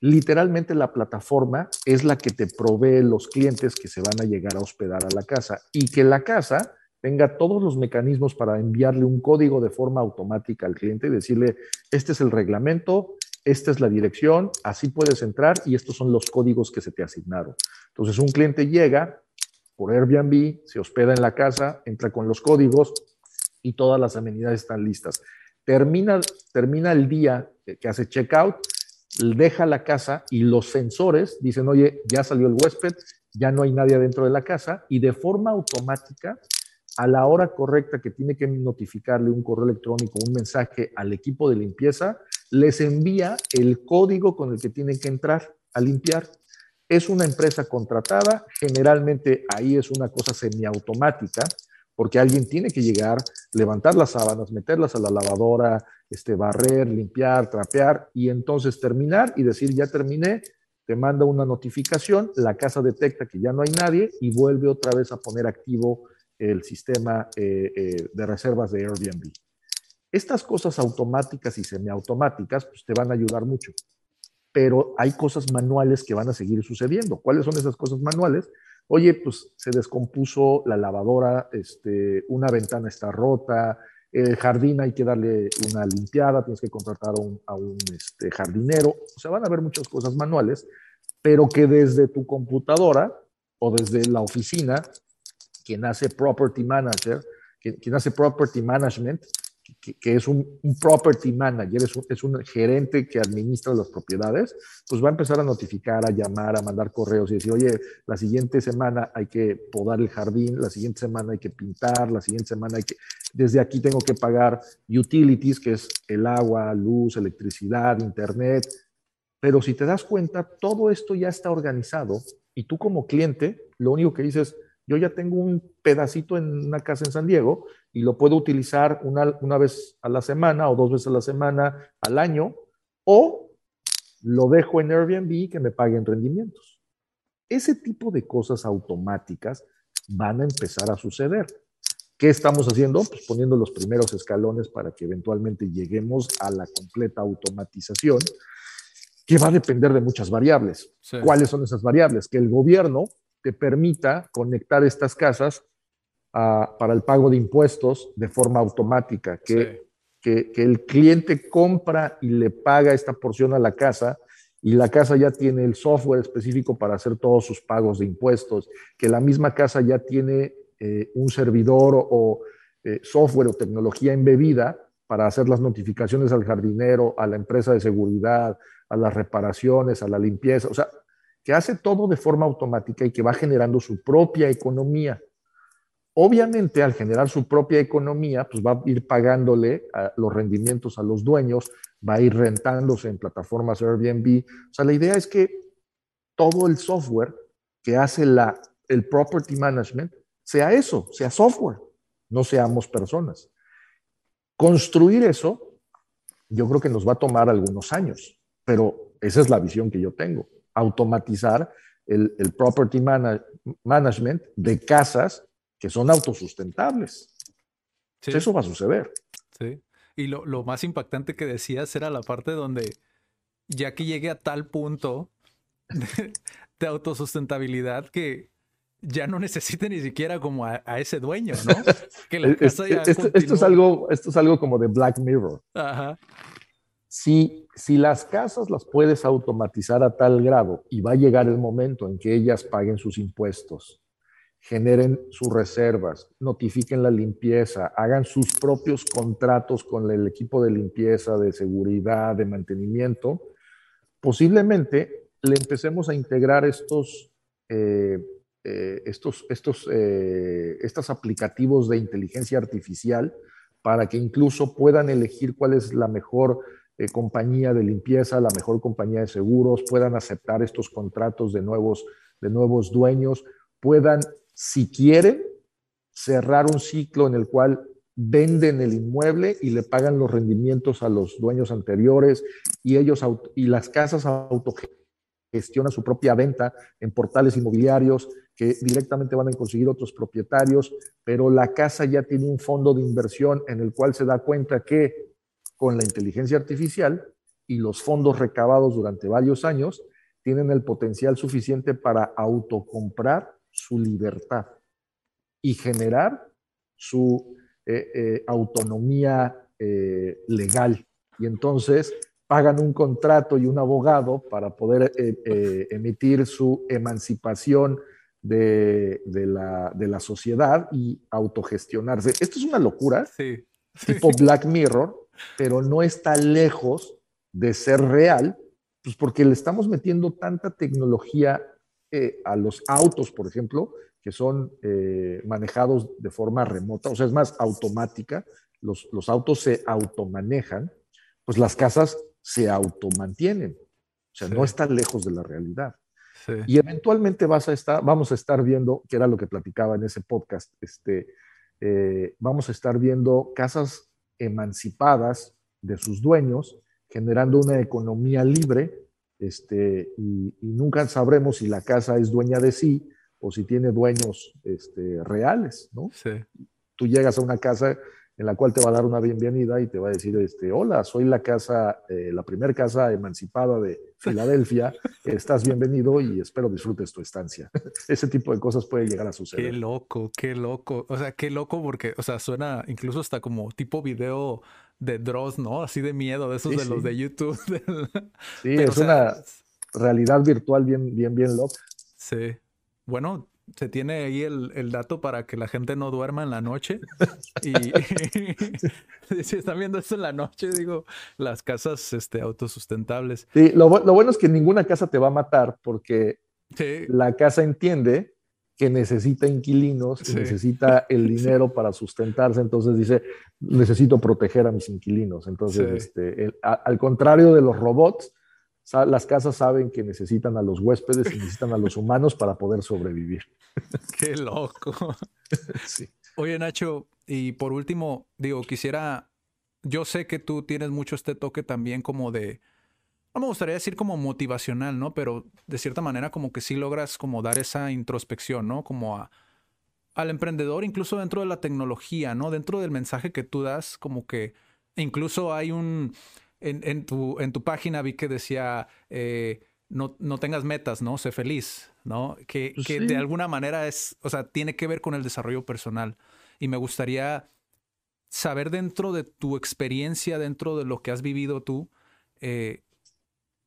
B: literalmente la plataforma es la que te provee los clientes que se van a llegar a hospedar a la casa y que la casa tenga todos los mecanismos para enviarle un código de forma automática al cliente y decirle, este es el reglamento, esta es la dirección, así puedes entrar y estos son los códigos que se te asignaron. Entonces un cliente llega por Airbnb, se hospeda en la casa, entra con los códigos y todas las amenidades están listas. Termina, termina el día que hace checkout deja la casa y los sensores dicen, oye, ya salió el huésped, ya no hay nadie dentro de la casa y de forma automática, a la hora correcta que tiene que notificarle un correo electrónico, un mensaje al equipo de limpieza, les envía el código con el que tienen que entrar a limpiar. Es una empresa contratada, generalmente ahí es una cosa semiautomática, porque alguien tiene que llegar, levantar las sábanas, meterlas a la lavadora, este, barrer, limpiar, trapear y entonces terminar y decir, ya terminé, te manda una notificación, la casa detecta que ya no hay nadie y vuelve otra vez a poner activo el sistema eh, eh, de reservas de Airbnb. Estas cosas automáticas y semiautomáticas pues, te van a ayudar mucho, pero hay cosas manuales que van a seguir sucediendo. ¿Cuáles son esas cosas manuales? Oye, pues se descompuso la lavadora, este, una ventana está rota, el jardín hay que darle una limpiada, tienes que contratar a un, este, jardinero. O sea, van a haber muchas cosas manuales, pero que desde tu computadora o desde la oficina, quien hace property manager, quien hace property management, que, es un, property manager, es un, es un, gerente que administra las propiedades, pues va a empezar a notificar, a llamar, a mandar correos y decir, oye, la siguiente semana hay que podar el jardín, la siguiente semana hay que pintar, la siguiente semana hay que, desde aquí tengo que pagar utilities, que es el agua, luz, electricidad, internet. Pero si te das cuenta, todo esto ya está organizado y tú como cliente, lo único que dices, yo ya tengo un pedacito en una casa en San Diego y lo puedo utilizar una, una vez a la semana o dos veces a la semana al año, o lo dejo en Airbnb que me paguen rendimientos. Ese tipo de cosas automáticas van a empezar a suceder. ¿Qué estamos haciendo? Pues poniendo los primeros escalones para que eventualmente lleguemos a la completa automatización, que va a depender de muchas variables. ¿Cuáles son esas variables? Que el gobierno te permita conectar estas casas para el pago de impuestos de forma automática, que, que, el cliente compra y le paga esta porción a la casa y la casa ya tiene el software específico para hacer todos sus pagos de impuestos, que la misma casa ya tiene eh, un servidor o, eh, software o tecnología embebida para hacer las notificaciones al jardinero, a la empresa de seguridad, a las reparaciones, a la limpieza. O sea, que hace todo de forma automática y que va generando su propia economía. Obviamente, al generar su propia economía, pues va a ir pagándole los rendimientos a los dueños, va a ir rentándose en plataformas Airbnb. O sea, la idea es que todo el software que hace la, el property management sea eso, sea software, no seamos personas. Construir eso, yo creo que nos va a tomar algunos años, pero esa es la visión que yo tengo automatizar el, property management de casas que son autosustentables. Eso va a suceder.
A: Sí. Y lo, lo, más impactante que decías era la parte donde ya que llegue a tal punto de, autosustentabilidad que ya no necesite ni siquiera como a, ese dueño, ¿no? Que
B: la *laughs* casa ya esto, esto, es algo, esto es algo como de Black Mirror. Ajá. Si, las casas las puedes automatizar a tal grado y va a llegar el momento en que ellas paguen sus impuestos, generen sus reservas, notifiquen la limpieza, hagan sus propios contratos con el equipo de limpieza, de seguridad, de mantenimiento, posiblemente le empecemos a integrar estos, eh, eh, estos, estos, eh, estos aplicativos de inteligencia artificial para que incluso puedan elegir cuál es la mejor eh, compañía de limpieza, la mejor compañía de seguros, puedan aceptar estos contratos de nuevos, de nuevos dueños, puedan, si quieren, cerrar un ciclo en el cual venden el inmueble y le pagan los rendimientos a los dueños anteriores y ellos y las casas autogestionan su propia venta en portales inmobiliarios que directamente van a conseguir otros propietarios, pero la casa ya tiene un fondo de inversión en el cual se da cuenta que con la inteligencia artificial y los fondos recabados durante varios años tienen el potencial suficiente para autocomprar su libertad y generar su eh, eh, autonomía eh, legal. Y entonces pagan un contrato y un abogado para poder emitir su emancipación de, la, de, la, sociedad y autogestionarse. Esto es una locura, sí. tipo Black Mirror, pero no está lejos de ser real, pues porque le estamos metiendo tanta tecnología eh, a los autos, por ejemplo, que son eh, manejados de forma remota, o sea, es más automática, los, los autos se automanejan, pues las casas se automantienen. O sea, no está lejos de la realidad. Y eventualmente vas a estar, vamos a estar viendo, que era lo que platicaba en ese podcast, este, eh, vamos a estar viendo casas emancipadas de sus dueños, generando una economía libre, este, y, nunca sabremos si la casa es dueña de sí o si tiene dueños este, reales, ¿no?
A: Sí.
B: Tú llegas a una casa en la cual te va a dar una bienvenida y te va a decir, este, hola, soy la casa, eh, la primera casa emancipada de Filadelfia, estás bienvenido y espero disfrutes tu estancia. *laughs* Ese tipo de cosas puede llegar a suceder.
A: Qué loco, qué loco. O sea, qué loco porque, o sea, suena incluso hasta como tipo video de Dross, ¿no? Así de miedo, de esos de los de YouTube. *laughs*
B: Sí, es una realidad virtual bien, bien, bien loca.
A: Sí. Bueno, se tiene ahí el, dato para que la gente no duerma en la noche. *laughs* y, *laughs* si están viendo esto en la noche, digo, las casas este, autosustentables.
B: Sí, lo, bueno es que ninguna casa te va a matar porque la casa entiende que necesita inquilinos, necesita el *laughs* dinero para sustentarse, entonces dice, necesito proteger a mis inquilinos. Entonces, este, al contrario de los robots, las casas saben que necesitan a los huéspedes y necesitan a los humanos para poder sobrevivir. *laughs*
A: Qué loco. *laughs* Sí. Oye, Nacho, y por último, digo, quisiera, yo sé que tú tienes mucho este toque también como de, no me gustaría decir como motivacional, ¿no? Pero de cierta manera como que sí logras como dar esa introspección, ¿no? Como a, al emprendedor, incluso dentro de la tecnología, ¿no? Dentro del mensaje que tú das, como que incluso hay un en, tu, en tu página vi que decía, eh, no, no, tengas metas, ¿no? Sé feliz, ¿no? Que, pues que de alguna manera es, o sea, tiene que ver con el desarrollo personal. Y me gustaría saber dentro de tu experiencia, dentro de lo que has vivido tú, eh,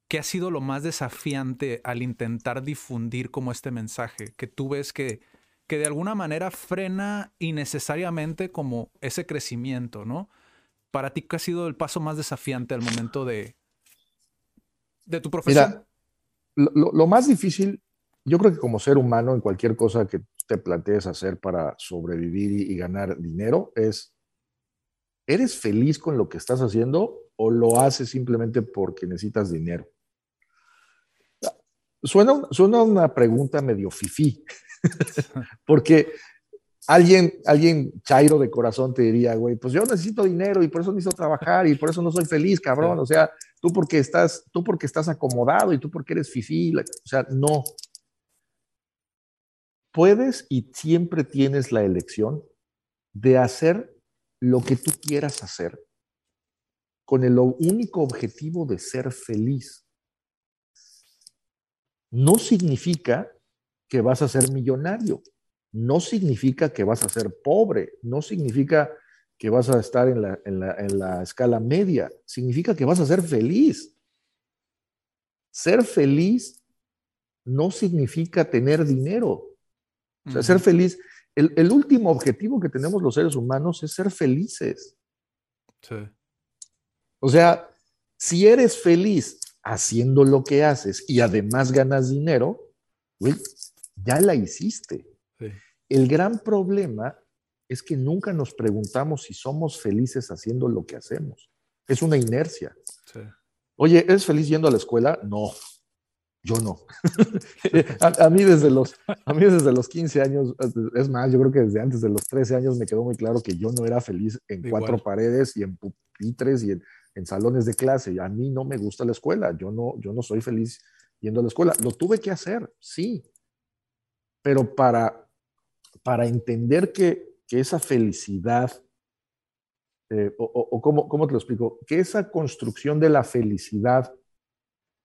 A: ¿qué ha sido lo más desafiante al intentar difundir como este mensaje? Que tú ves que, que de alguna manera frena innecesariamente como ese crecimiento, ¿no? Para ti, ¿qué ha sido el paso más desafiante al momento de, de tu profesión?
B: Mira, lo, más difícil, yo creo que como ser humano, en cualquier cosa que te plantees hacer para sobrevivir y, ganar dinero, es, ¿eres feliz con lo que estás haciendo o lo haces simplemente porque necesitas dinero? Suena, suena una pregunta medio fifí, *laughs* porque alguien, alguien chairo de corazón te diría, güey, pues yo necesito dinero y por eso necesito trabajar y por eso no soy feliz, cabrón. O sea, tú porque estás, tú porque estás acomodado y tú porque eres fifí. O sea, no. Puedes y siempre tienes la elección de hacer lo que tú quieras hacer con el único objetivo de ser feliz. No significa que vas a ser millonario no significa que vas a ser pobre, no significa que vas a estar en la, escala media, significa que vas a ser feliz. Ser feliz no significa tener dinero. O sea, ser feliz, el, el, último objetivo que tenemos los seres humanos es ser felices.
A: Sí.
B: O sea, si eres feliz haciendo lo que haces y además ganas dinero, ya la hiciste. El gran problema es que nunca nos preguntamos si somos felices haciendo lo que hacemos. Es una inercia. Oye, ¿eres feliz yendo a la escuela? No, yo no. *laughs* a, mí desde los, a mí desde los 15 años, es más, yo creo que desde antes de los 13 años me quedó muy claro que yo no era feliz en cuatro paredes y en pupitres y en, en, salones de clase. A mí no me gusta la escuela, yo no, yo no soy feliz yendo a la escuela. Lo tuve que hacer, sí, pero para para entender que, esa felicidad, eh, o, ¿cómo, te lo explico, que esa construcción de la felicidad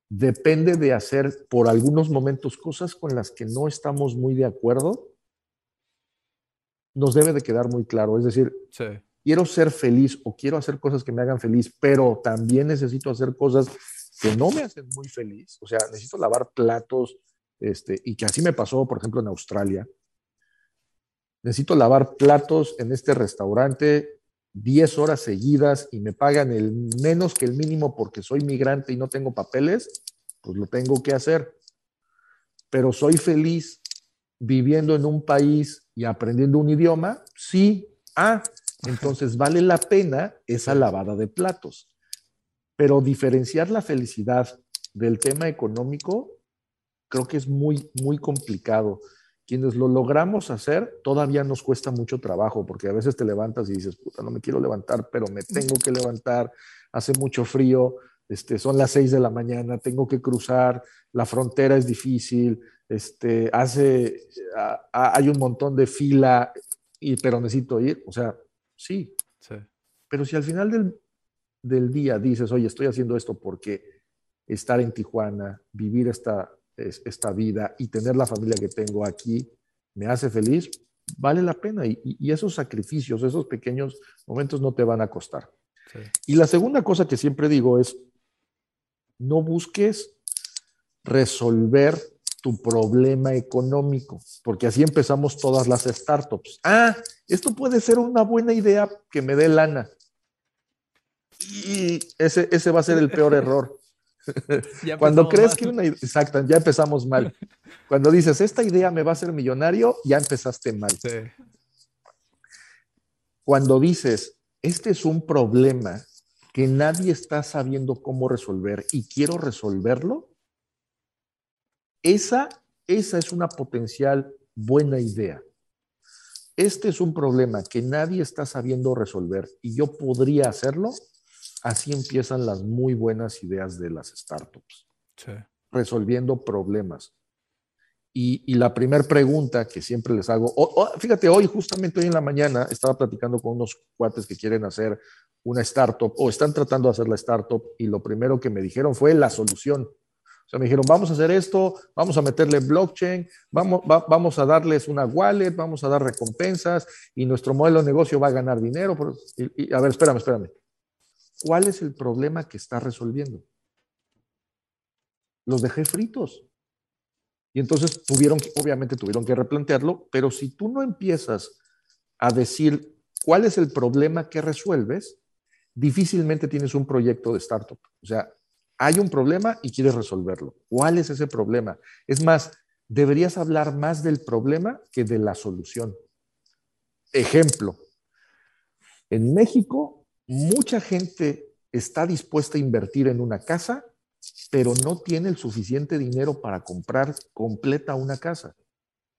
B: depende de hacer por algunos momentos cosas con las que no estamos muy de acuerdo, nos debe de quedar muy claro. Es decir, quiero ser feliz o quiero hacer cosas que me hagan feliz, pero también necesito hacer cosas que no me hacen muy feliz. O sea, necesito lavar platos, este, y que así me pasó, por ejemplo, en Australia necesito lavar platos en este restaurante 10 horas seguidas y me pagan el menos que el mínimo porque soy migrante y no tengo papeles, pues lo tengo que hacer. Pero soy feliz viviendo en un país y aprendiendo un idioma, sí. Ah, entonces *laughs* vale la pena esa lavada de platos. Pero diferenciar la felicidad del tema económico creo que es muy, muy complicado. Quienes lo logramos hacer, todavía nos cuesta mucho trabajo, porque a veces te levantas y dices, puta, no me quiero levantar, pero me tengo que levantar, hace mucho frío, este, son las seis de la mañana, tengo que cruzar, la frontera es difícil, este, hace, hay un montón de fila, y, pero necesito ir. O sea, sí. Pero si al final del, del, día dices, oye, estoy haciendo esto porque estar en Tijuana, vivir esta, esta vida y tener la familia que tengo aquí me hace feliz, vale la pena. Y, y esos sacrificios, esos pequeños momentos no te van a costar. Y la segunda cosa que siempre digo es, no busques resolver tu problema económico, porque así empezamos todas las startups. Ah, esto puede ser una buena idea que me dé lana. Y ese, ese va a ser el peor error. *laughs* Cuando crees que una exacta, ya empezamos mal. Cuando dices, esta idea me va a hacer millonario, ya empezaste mal. Cuando dices, este es un problema que nadie está sabiendo cómo resolver y quiero resolverlo, esa, esa es una potencial buena idea. Este es un problema que nadie está sabiendo resolver y yo podría hacerlo. Así empiezan las muy buenas ideas de las startups. Resolviendo problemas. Y, la primera pregunta que siempre les hago, fíjate, hoy justamente hoy en la mañana estaba platicando con unos cuates que quieren hacer una startup o están tratando de hacer la startup y lo primero que me dijeron fue la solución. O sea, me dijeron, vamos a hacer esto, vamos a meterle blockchain, vamos, vamos a darles una wallet, vamos a dar recompensas y nuestro modelo de negocio va a ganar dinero. y, a ver, espérame, espérame. ¿Cuál es el problema que está resolviendo? Los dejé fritos. Y entonces tuvieron, obviamente tuvieron que replantearlo, pero si tú no empiezas a decir cuál es el problema que resuelves, difícilmente tienes un proyecto de startup. O sea, hay un problema y quieres resolverlo. ¿Cuál es ese problema? Es más, deberías hablar más del problema que de la solución. Ejemplo, en México, mucha gente está dispuesta a invertir en una casa, pero no tiene el suficiente dinero para comprar completa una casa.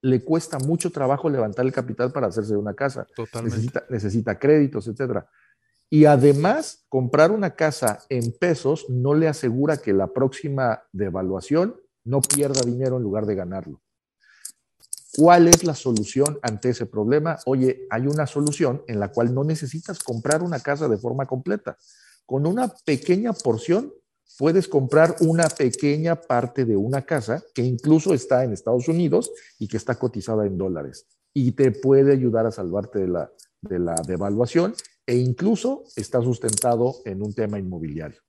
B: Le cuesta mucho trabajo levantar el capital para hacerse una casa. Necesita, necesita créditos, etcétera. Y además, comprar una casa en pesos no le asegura que la próxima devaluación no pierda dinero en lugar de ganarlo. ¿Cuál es la solución ante ese problema? Oye, hay una solución en la cual no necesitas comprar una casa de forma completa. Con una pequeña porción puedes comprar una pequeña parte de una casa que incluso está en Estados Unidos y que está cotizada en dólares y te puede ayudar a salvarte de la, de la devaluación e incluso está sustentado en un tema inmobiliario.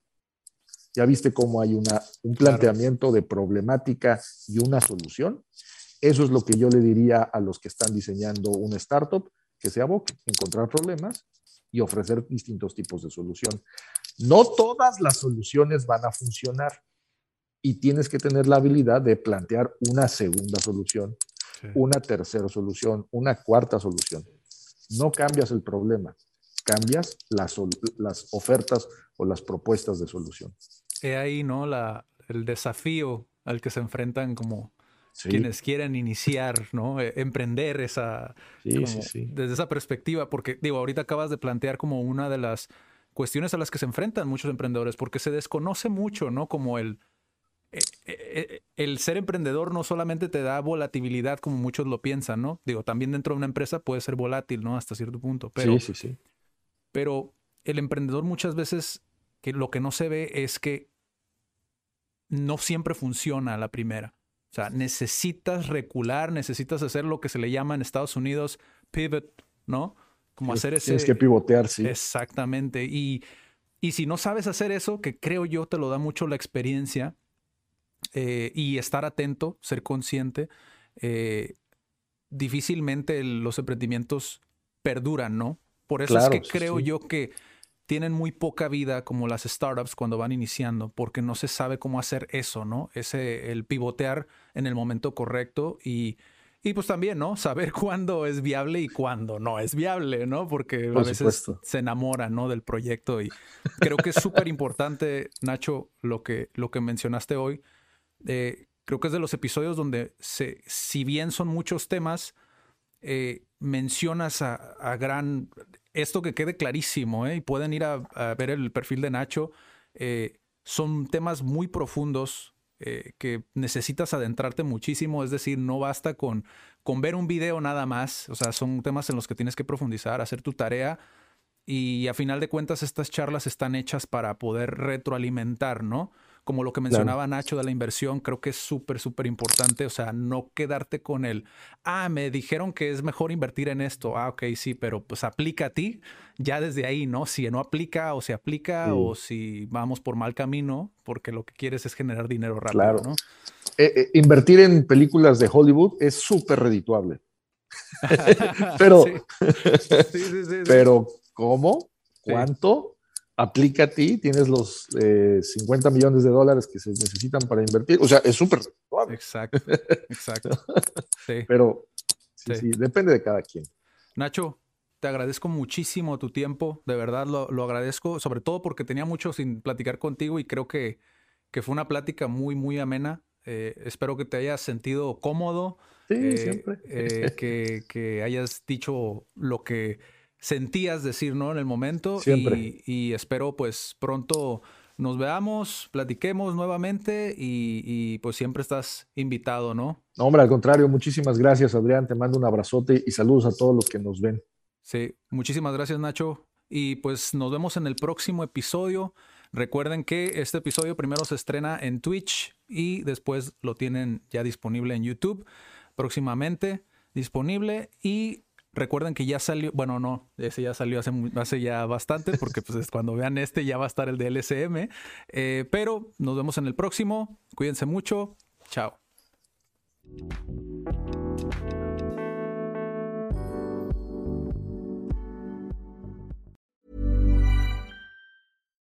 B: Ya viste cómo hay una, un planteamiento de problemática y una solución. Eso es lo que yo le diría a los que están diseñando una startup, que se aboque, encontrar problemas y ofrecer distintos tipos de solución. No todas las soluciones van a funcionar y tienes que tener la habilidad de plantear una segunda solución, una tercera solución, una cuarta solución. No cambias el problema, cambias las, las ofertas o las propuestas de solución.
A: He ahí, ¿no? La, el desafío al que se enfrentan como quienes quieren iniciar, ¿no? E, emprender esa, sí, sí, desde esa perspectiva, porque digo, ahorita acabas de plantear como una de las cuestiones a las que se enfrentan muchos emprendedores, porque se desconoce mucho, ¿no? Como el, e, e, el ser emprendedor no solamente te da volatilidad como muchos lo piensan, ¿no? Digo, también dentro de una empresa puede ser volátil, ¿no? Hasta cierto punto. Pero, sí, sí, sí. Pero el emprendedor muchas veces que lo que no se ve es que no siempre funciona a la primera. O sea, necesitas recular, necesitas hacer lo que se le llama en Estados Unidos pivot, ¿no? Como hacer ese...
B: Tienes que pivotear, sí.
A: Exactamente. Y, y si no sabes hacer eso, que creo yo te lo da mucho la experiencia eh, y estar atento, ser consciente, eh, difícilmente los emprendimientos perduran, ¿no? Por eso es que creo yo que tienen muy poca vida como las startups cuando van iniciando, porque no se sabe cómo hacer eso, ¿no? Ese, el pivotear en el momento correcto y, y pues también, ¿no? Saber *laughs* cuándo es viable y cuándo no es viable, ¿no? Porque a veces se enamora, ¿no? Del proyecto y creo que es súper importante, Nacho, lo que, lo que mencionaste hoy. creo que es de los episodios donde, se, si bien son muchos temas, eh, mencionas a, gran... Esto que quede clarísimo, ¿eh? y pueden ir a, ver el perfil de Nacho. Eh, son temas muy profundos eh, que necesitas adentrarte muchísimo, es decir, no basta con, con ver un video nada más, o sea, son temas en los que tienes que profundizar, hacer tu tarea y a final de cuentas estas charlas están hechas para poder retroalimentar, ¿no? Como lo que mencionaba Nacho de la inversión, creo que es súper, súper importante. O sea, no quedarte con el, ah, me dijeron que es mejor invertir en esto. Ah, ok, sí, pero pues aplica a ti ya desde ahí, ¿no? Si no aplica o se aplica o si vamos por mal camino, porque lo que quieres es generar dinero rápido, claro. ¿no?
B: Eh, eh, invertir en películas de Hollywood es súper redituable. *laughs* *laughs* pero, pero, ¿cómo? ¿Cuánto? Aplica a ti, tienes los 50 eh, millones de dólares que se necesitan para invertir. O sea, es súper.
A: Exacto, exacto. *laughs*
B: Pero sí, sí. depende de cada quien.
A: Nacho, te agradezco muchísimo tu tiempo, de verdad lo, lo, agradezco, sobre todo porque tenía mucho sin platicar contigo y creo que, que fue una plática muy, muy amena. Eh, espero que te hayas sentido cómodo.
B: Sí, eh, siempre.
A: que, que hayas dicho lo que sentías decir, ¿no? En el momento.
B: Siempre.
A: Y, espero pues pronto nos veamos, platiquemos nuevamente y, pues siempre estás invitado, ¿no?
B: No, hombre, al contrario, muchísimas gracias, Adrián. Te mando un abrazote y saludos a todos los que nos ven.
A: Sí, muchísimas gracias, Nacho. Y pues nos vemos en el próximo episodio. Recuerden que este episodio primero se estrena en Twitch y después lo tienen ya disponible en YouTube próximamente disponible y Recuerden que ya salió, bueno, no, ese ya salió hace, hace ya bastante, porque pues cuando vean este ya va a estar el de LSM. Eh, pero nos vemos en el próximo. Cuídense mucho. Chao.